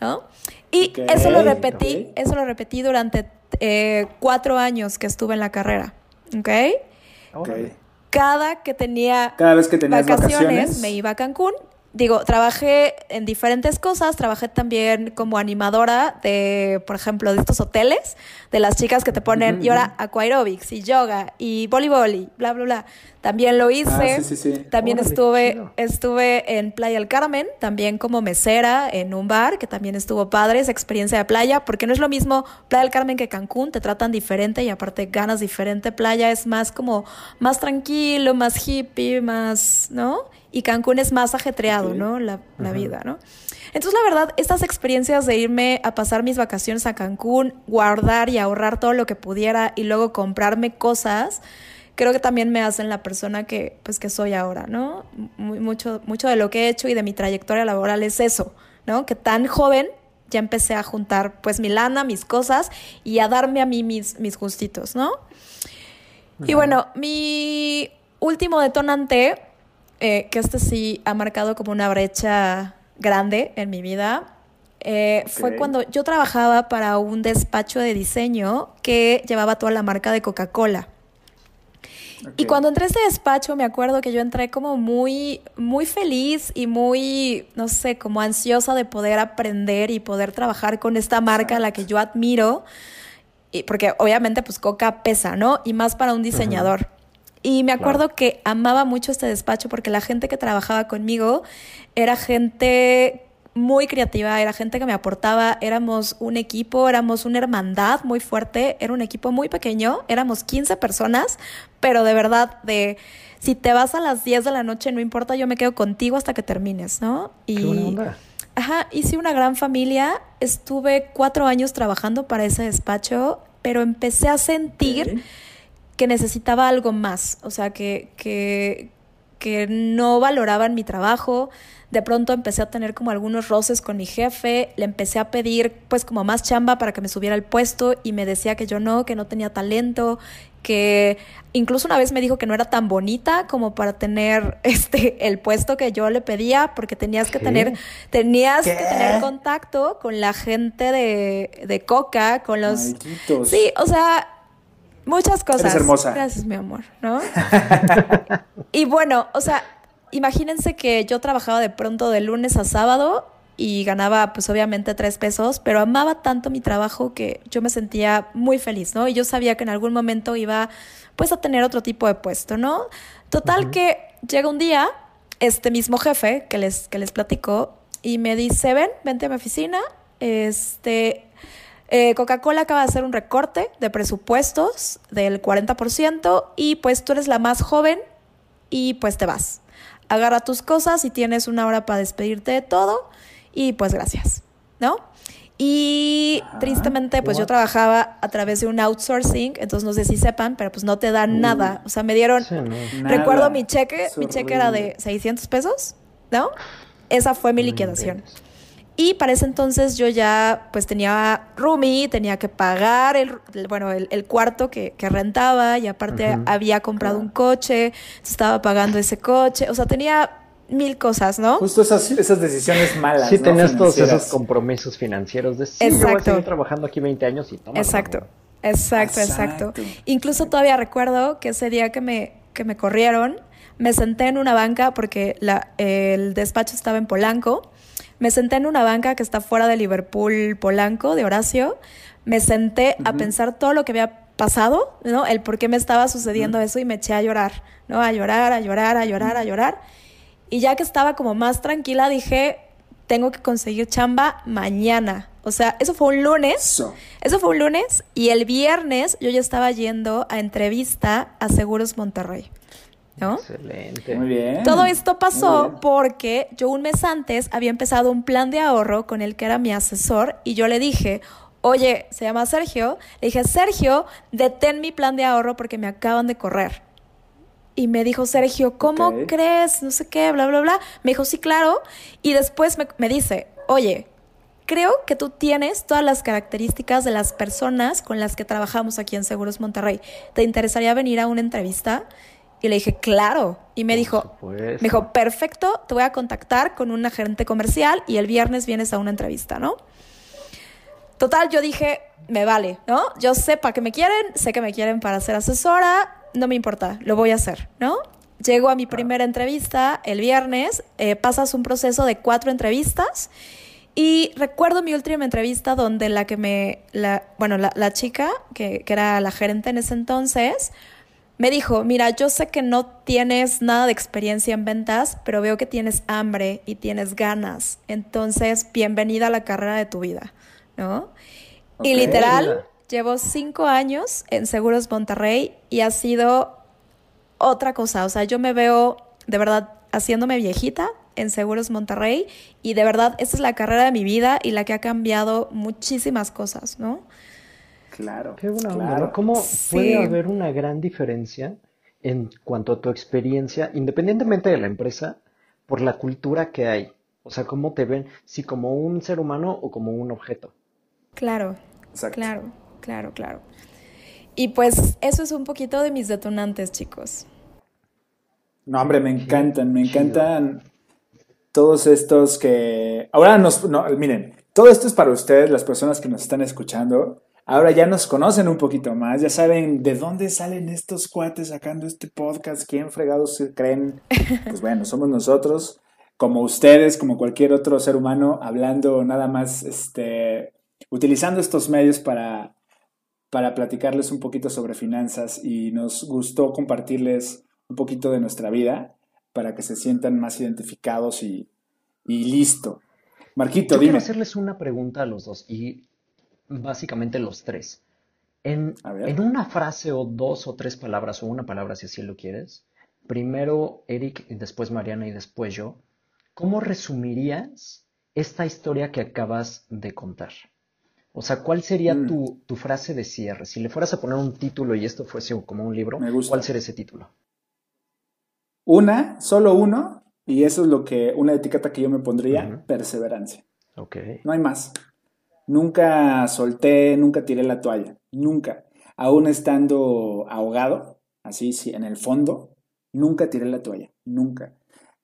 ¿no? Y eso lo repetí, eso lo repetí durante eh, cuatro años que estuve en la carrera, ¿ok? Cada que tenía Cada vez que vacaciones, vacaciones, me iba a Cancún digo, trabajé en diferentes cosas, trabajé también como animadora de, por ejemplo, de estos hoteles, de las chicas que te ponen, y ahora aquaerobics y yoga y voleibol y bla, bla, bla. También lo hice. Ah, sí, sí, sí. También estuve, estuve en Playa del Carmen, también como mesera en un bar, que también estuvo padre esa experiencia de playa, porque no es lo mismo Playa del Carmen que Cancún, te tratan diferente y aparte ganas diferente. Playa es más como, más tranquilo, más hippie, más, ¿no? Y Cancún es más ajetreado, ¿no? La, vida, ¿no? Entonces, la verdad, estas experiencias de irme a pasar mis vacaciones a Cancún, guardar y ahorrar todo lo que pudiera y luego comprarme cosas, creo que también me hacen la persona que, pues, que soy ahora, ¿no? mucho, mucho de lo que he hecho y de mi trayectoria laboral es eso, ¿no? Que tan joven ya empecé a juntar, pues, mi lana, mis cosas y a darme a mí mis, mis gustitos, ¿no? Y bueno, mi último detonante eh, que este sí ha marcado como una brecha grande en mi vida. Eh, fue cuando yo trabajaba para un despacho de diseño que llevaba toda la marca de Coca-Cola. Y cuando entré a este despacho, me acuerdo que yo entré como muy, muy feliz y muy, no sé, como ansiosa de poder aprender y poder trabajar con esta marca a la que yo admiro. Y porque obviamente, pues Coca pesa, ¿no? Y más para un diseñador. Y me acuerdo que amaba mucho este despacho porque la gente que trabajaba conmigo era gente muy creativa, era gente que me aportaba, éramos un equipo, éramos una hermandad muy fuerte, era un equipo muy pequeño, éramos 15 personas, pero de verdad, de si te vas a las 10 de la noche, no importa, yo me quedo contigo hasta que termines, ¿no? Y, Ajá, hice una gran familia, estuve cuatro años trabajando para ese despacho, pero empecé a sentir que necesitaba algo más, o sea, que, que, que no valoraban mi trabajo, de pronto empecé a tener como algunos roces con mi jefe, le empecé a pedir pues como más chamba para que me subiera el puesto y me decía que yo no, que no tenía talento, que incluso una vez me dijo que no era tan bonita como para tener este el puesto que yo le pedía porque tenías que tener tenías que tener contacto con la gente de, de Coca, con los Sí, o sea, muchas cosas. Eres hermosa. Gracias, mi amor, ¿no? y bueno, o sea, imagínense que yo trabajaba de pronto de lunes a sábado y ganaba pues obviamente tres pesos, pero amaba tanto mi trabajo que yo me sentía muy feliz, ¿no? Y yo sabía que en algún momento iba pues a tener otro tipo de puesto, ¿no? Total que llega un día este mismo jefe que les, que les platicó y me dice, ven, vente a mi oficina, este, eh, Coca-Cola acaba de hacer un recorte de presupuestos del 40% y pues tú eres la más joven y pues te vas agarra tus cosas y tienes una hora para despedirte de todo y pues gracias, ¿no? Y ah, tristemente, pues yo trabajaba a través de un outsourcing, entonces no sé si sepan, pero pues no te dan nada. O sea, me dieron, recuerdo mi cheque, mi cheque era de 600 pesos, ¿no? Esa fue mi liquidación. Y para ese entonces yo ya pues tenía roomie, tenía que pagar el, bueno, el, cuarto que, rentaba y aparte había comprado un coche, estaba pagando ese coche, o sea, tenía mil cosas, ¿no? Justo esas, esas decisiones malas. Sí, tenías todos esos compromisos financieros de sí, exacto. yo voy a seguir trabajando aquí 20 años y toma. Exacto, exacto, exacto, Incluso todavía recuerdo que ese día que me, que me corrieron, me senté en una banca porque la, el despacho estaba en Polanco me senté en una banca que está fuera de Liverpool Polanco, de Horacio. Me senté a pensar todo lo que había pasado, ¿no? El por qué me estaba sucediendo eso y me eché a llorar, ¿no? A llorar, a llorar, a llorar, a llorar. Y ya que estaba como más tranquila, dije, tengo que conseguir chamba mañana. O sea, eso fue un lunes. Eso fue un lunes y el viernes yo ya estaba yendo a entrevista a Seguros Monterrey. Excelente. Muy bien. Todo esto pasó porque yo un mes antes había empezado un plan de ahorro con el que era mi asesor y yo le dije, oye, se llama Sergio, le dije, Sergio, detén mi plan de ahorro porque me acaban de correr. Y me dijo, Sergio, ¿cómo crees? No sé qué, bla, bla, bla. Me dijo, sí, claro. Y después me, me dice, oye, creo que tú tienes todas las características de las personas con las que trabajamos aquí en Seguros Monterrey. ¿Te interesaría venir a una entrevista? Y le dije, claro. Y me dijo, me dijo, perfecto, te voy a contactar con un agente comercial y el viernes vienes a una entrevista, ¿no? Total, yo dije, me vale, ¿no? Yo sé para qué me quieren, sé que me quieren para ser asesora, no me importa, lo voy a hacer, ¿no? Llego a mi primera entrevista el viernes, eh, pasas un proceso de cuatro entrevistas y recuerdo mi última entrevista donde la que me, la, bueno, la, la chica, que, que era la gerente en ese entonces, me dijo, mira, yo sé que no tienes nada de experiencia en ventas, pero veo que tienes hambre y tienes ganas. Entonces, bienvenida a la carrera de tu vida, ¿no? Y literal, llevo cinco años en Seguros Monterrey y ha sido otra cosa. O sea, yo me veo de verdad haciéndome viejita en Seguros Monterrey y de verdad esta es la carrera de mi vida y la que ha cambiado muchísimas cosas, ¿no? Claro. Qué buena ¿Cómo puede haber una gran diferencia en cuanto a tu experiencia, independientemente de la empresa, por la cultura que hay? O sea, cómo te ven, si como un ser humano o como un objeto. Claro, claro, claro, claro. Y pues eso es un poquito de mis detonantes, chicos. No, hombre, me encantan, me encantan todos estos que... Ahora nos... No, miren, todo esto es para ustedes, las personas que nos están escuchando. Ahora ya nos conocen un poquito más, ya saben de dónde salen estos cuates sacando este podcast, quién fregados se creen. Pues bueno, somos nosotros, como ustedes, como cualquier otro ser humano, hablando nada más, este, utilizando estos medios para, para platicarles un poquito sobre finanzas y nos gustó compartirles un poquito de nuestra vida para que se sientan más identificados y, y listo. Marquito, Yo dime. quiero hacerles una pregunta a los dos y básicamente los tres. En, una frase o dos o tres palabras o una palabra si así lo quieres, primero Eric y después Mariana y después yo, ¿cómo resumirías esta historia que acabas de contar? O sea, ¿cuál sería Mm. tu, tu frase de cierre? Si le fueras a poner un título y esto fuese como un libro. ¿cuál sería ese título? Una, solo uno, y eso es lo que, una etiqueta que yo me pondría, perseverancia. Ok. No hay más. Nunca solté, nunca tiré la toalla, nunca. Aún estando ahogado, así sí, en el fondo, nunca tiré la toalla, nunca.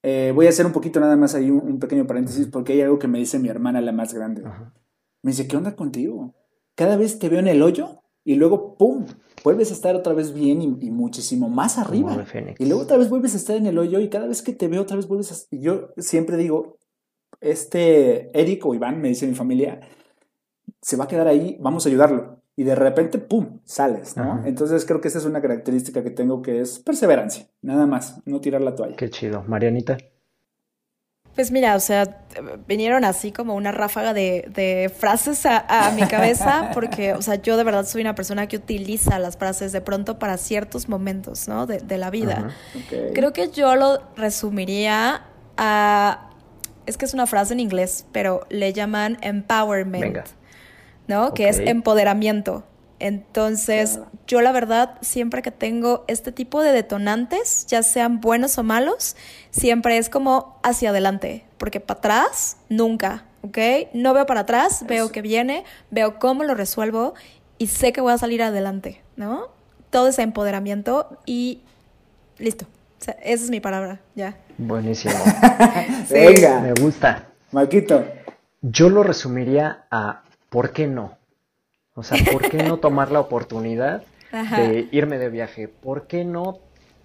Eh, voy a hacer un poquito nada más ahí un, un pequeño paréntesis porque hay algo que me dice mi hermana, la más grande. Ajá. Me dice, ¿qué onda contigo? Cada vez te veo en el hoyo y luego, ¡pum!, vuelves a estar otra vez bien y, y muchísimo más arriba. Y luego otra vez vuelves a estar en el hoyo y cada vez que te veo otra vez vuelves a... Yo siempre digo, este Eric o Iván, me dice mi familia, se va a quedar ahí, vamos a ayudarlo. Y de repente, ¡pum!, sales, ¿no? Ajá. Entonces creo que esa es una característica que tengo que es perseverancia, nada más, no tirar la toalla. Qué chido. Marianita. Pues mira, o sea, vinieron así como una ráfaga de, de frases a, a mi cabeza, porque, o sea, yo de verdad soy una persona que utiliza las frases de pronto para ciertos momentos, ¿no? De, de la vida. Creo que yo lo resumiría a... Es que es una frase en inglés, pero le llaman empowerment, Venga. ¿No? Que es empoderamiento. Entonces, Claro. yo la verdad, siempre que tengo este tipo de detonantes, ya sean buenos o malos, siempre es como hacia adelante, porque para atrás, nunca, ¿ok? No veo para atrás, veo que viene, veo cómo lo resuelvo y sé que voy a salir adelante, ¿no? Todo ese empoderamiento y listo. O sea, esa es mi palabra, ya. Buenísimo. Venga, Me gusta. Marquito. Yo lo resumiría a ¿por qué no? O sea, ¿por qué no tomar la oportunidad Ajá. de irme de viaje? ¿Por qué no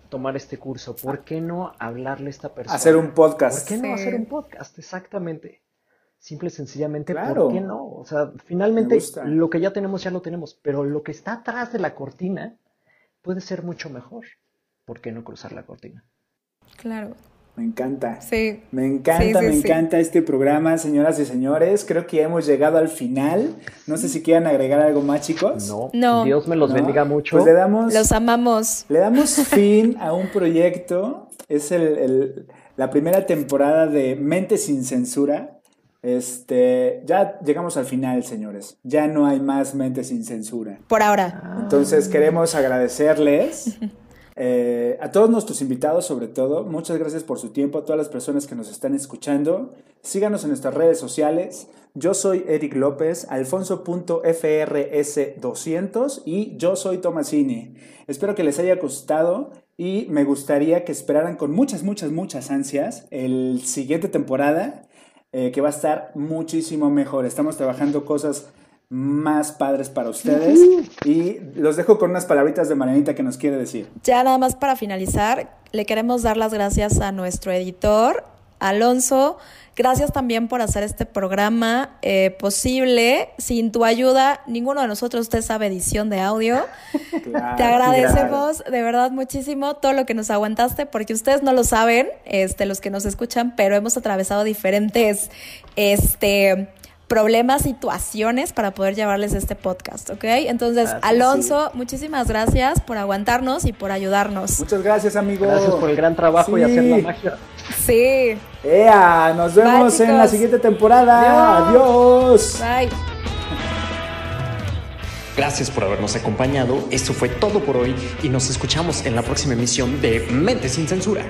tomar este curso? ¿Por qué no hablarle a esta persona? Hacer un ¿Por podcast. qué no Sí. hacer un podcast? Exactamente. Simple y sencillamente, Claro. ¿por qué no? O sea, finalmente lo que ya tenemos ya lo tenemos, pero lo que está atrás de la cortina puede ser mucho mejor. ¿Por qué no cruzar la cortina? Claro. Me encanta. Sí. Me encanta, Sí, sí, me sí. encanta este programa, señoras y señores. Creo que ya hemos llegado al final. No sé si quieran agregar algo más, chicos. No, No. Dios me los ¿No? bendiga mucho. Pues le damos, Los amamos. le damos fin a un proyecto. Es el, el- la primera temporada de Mente sin Censura. Este, ya llegamos al final, señores. Ya no hay más Mente sin Censura. Por ahora. Ah. Entonces queremos agradecerles eh, a todos nuestros invitados, sobre todo. Muchas gracias por su tiempo, a todas las personas que nos están escuchando. Síganos en nuestras redes sociales. Yo soy Eric López, alfonso.frs200 y yo soy Tomasini. Espero que les haya gustado y me gustaría que esperaran con muchas, muchas, muchas ansias el siguiente temporada eh, que va a estar muchísimo mejor. Estamos trabajando cosas más padres para ustedes y los dejo con unas palabritas de Marianita que nos quiere decir. Ya nada más para finalizar, le queremos dar las gracias a nuestro editor, Alonso. Gracias también por hacer este programa eh, posible. Sin tu ayuda, ninguno de nosotros, usted sabe edición de audio. Claro, Te agradecemos de verdad muchísimo todo lo que nos aguantaste, porque ustedes no lo saben, este, los que nos escuchan, pero hemos atravesado diferentes este, problemas, situaciones para poder llevarles este podcast, ¿ok? Entonces, Gracias, Alonso, muchísimas gracias por aguantarnos y por ayudarnos. Muchas gracias, amigo. Gracias por el gran trabajo y hacer la magia. Sí, ¡Ea! Nos vemos Bye, en la siguiente temporada. Adiós. bye. Gracias por habernos acompañado. Esto fue todo por hoy y nos escuchamos en la próxima emisión de Mente sin Censura.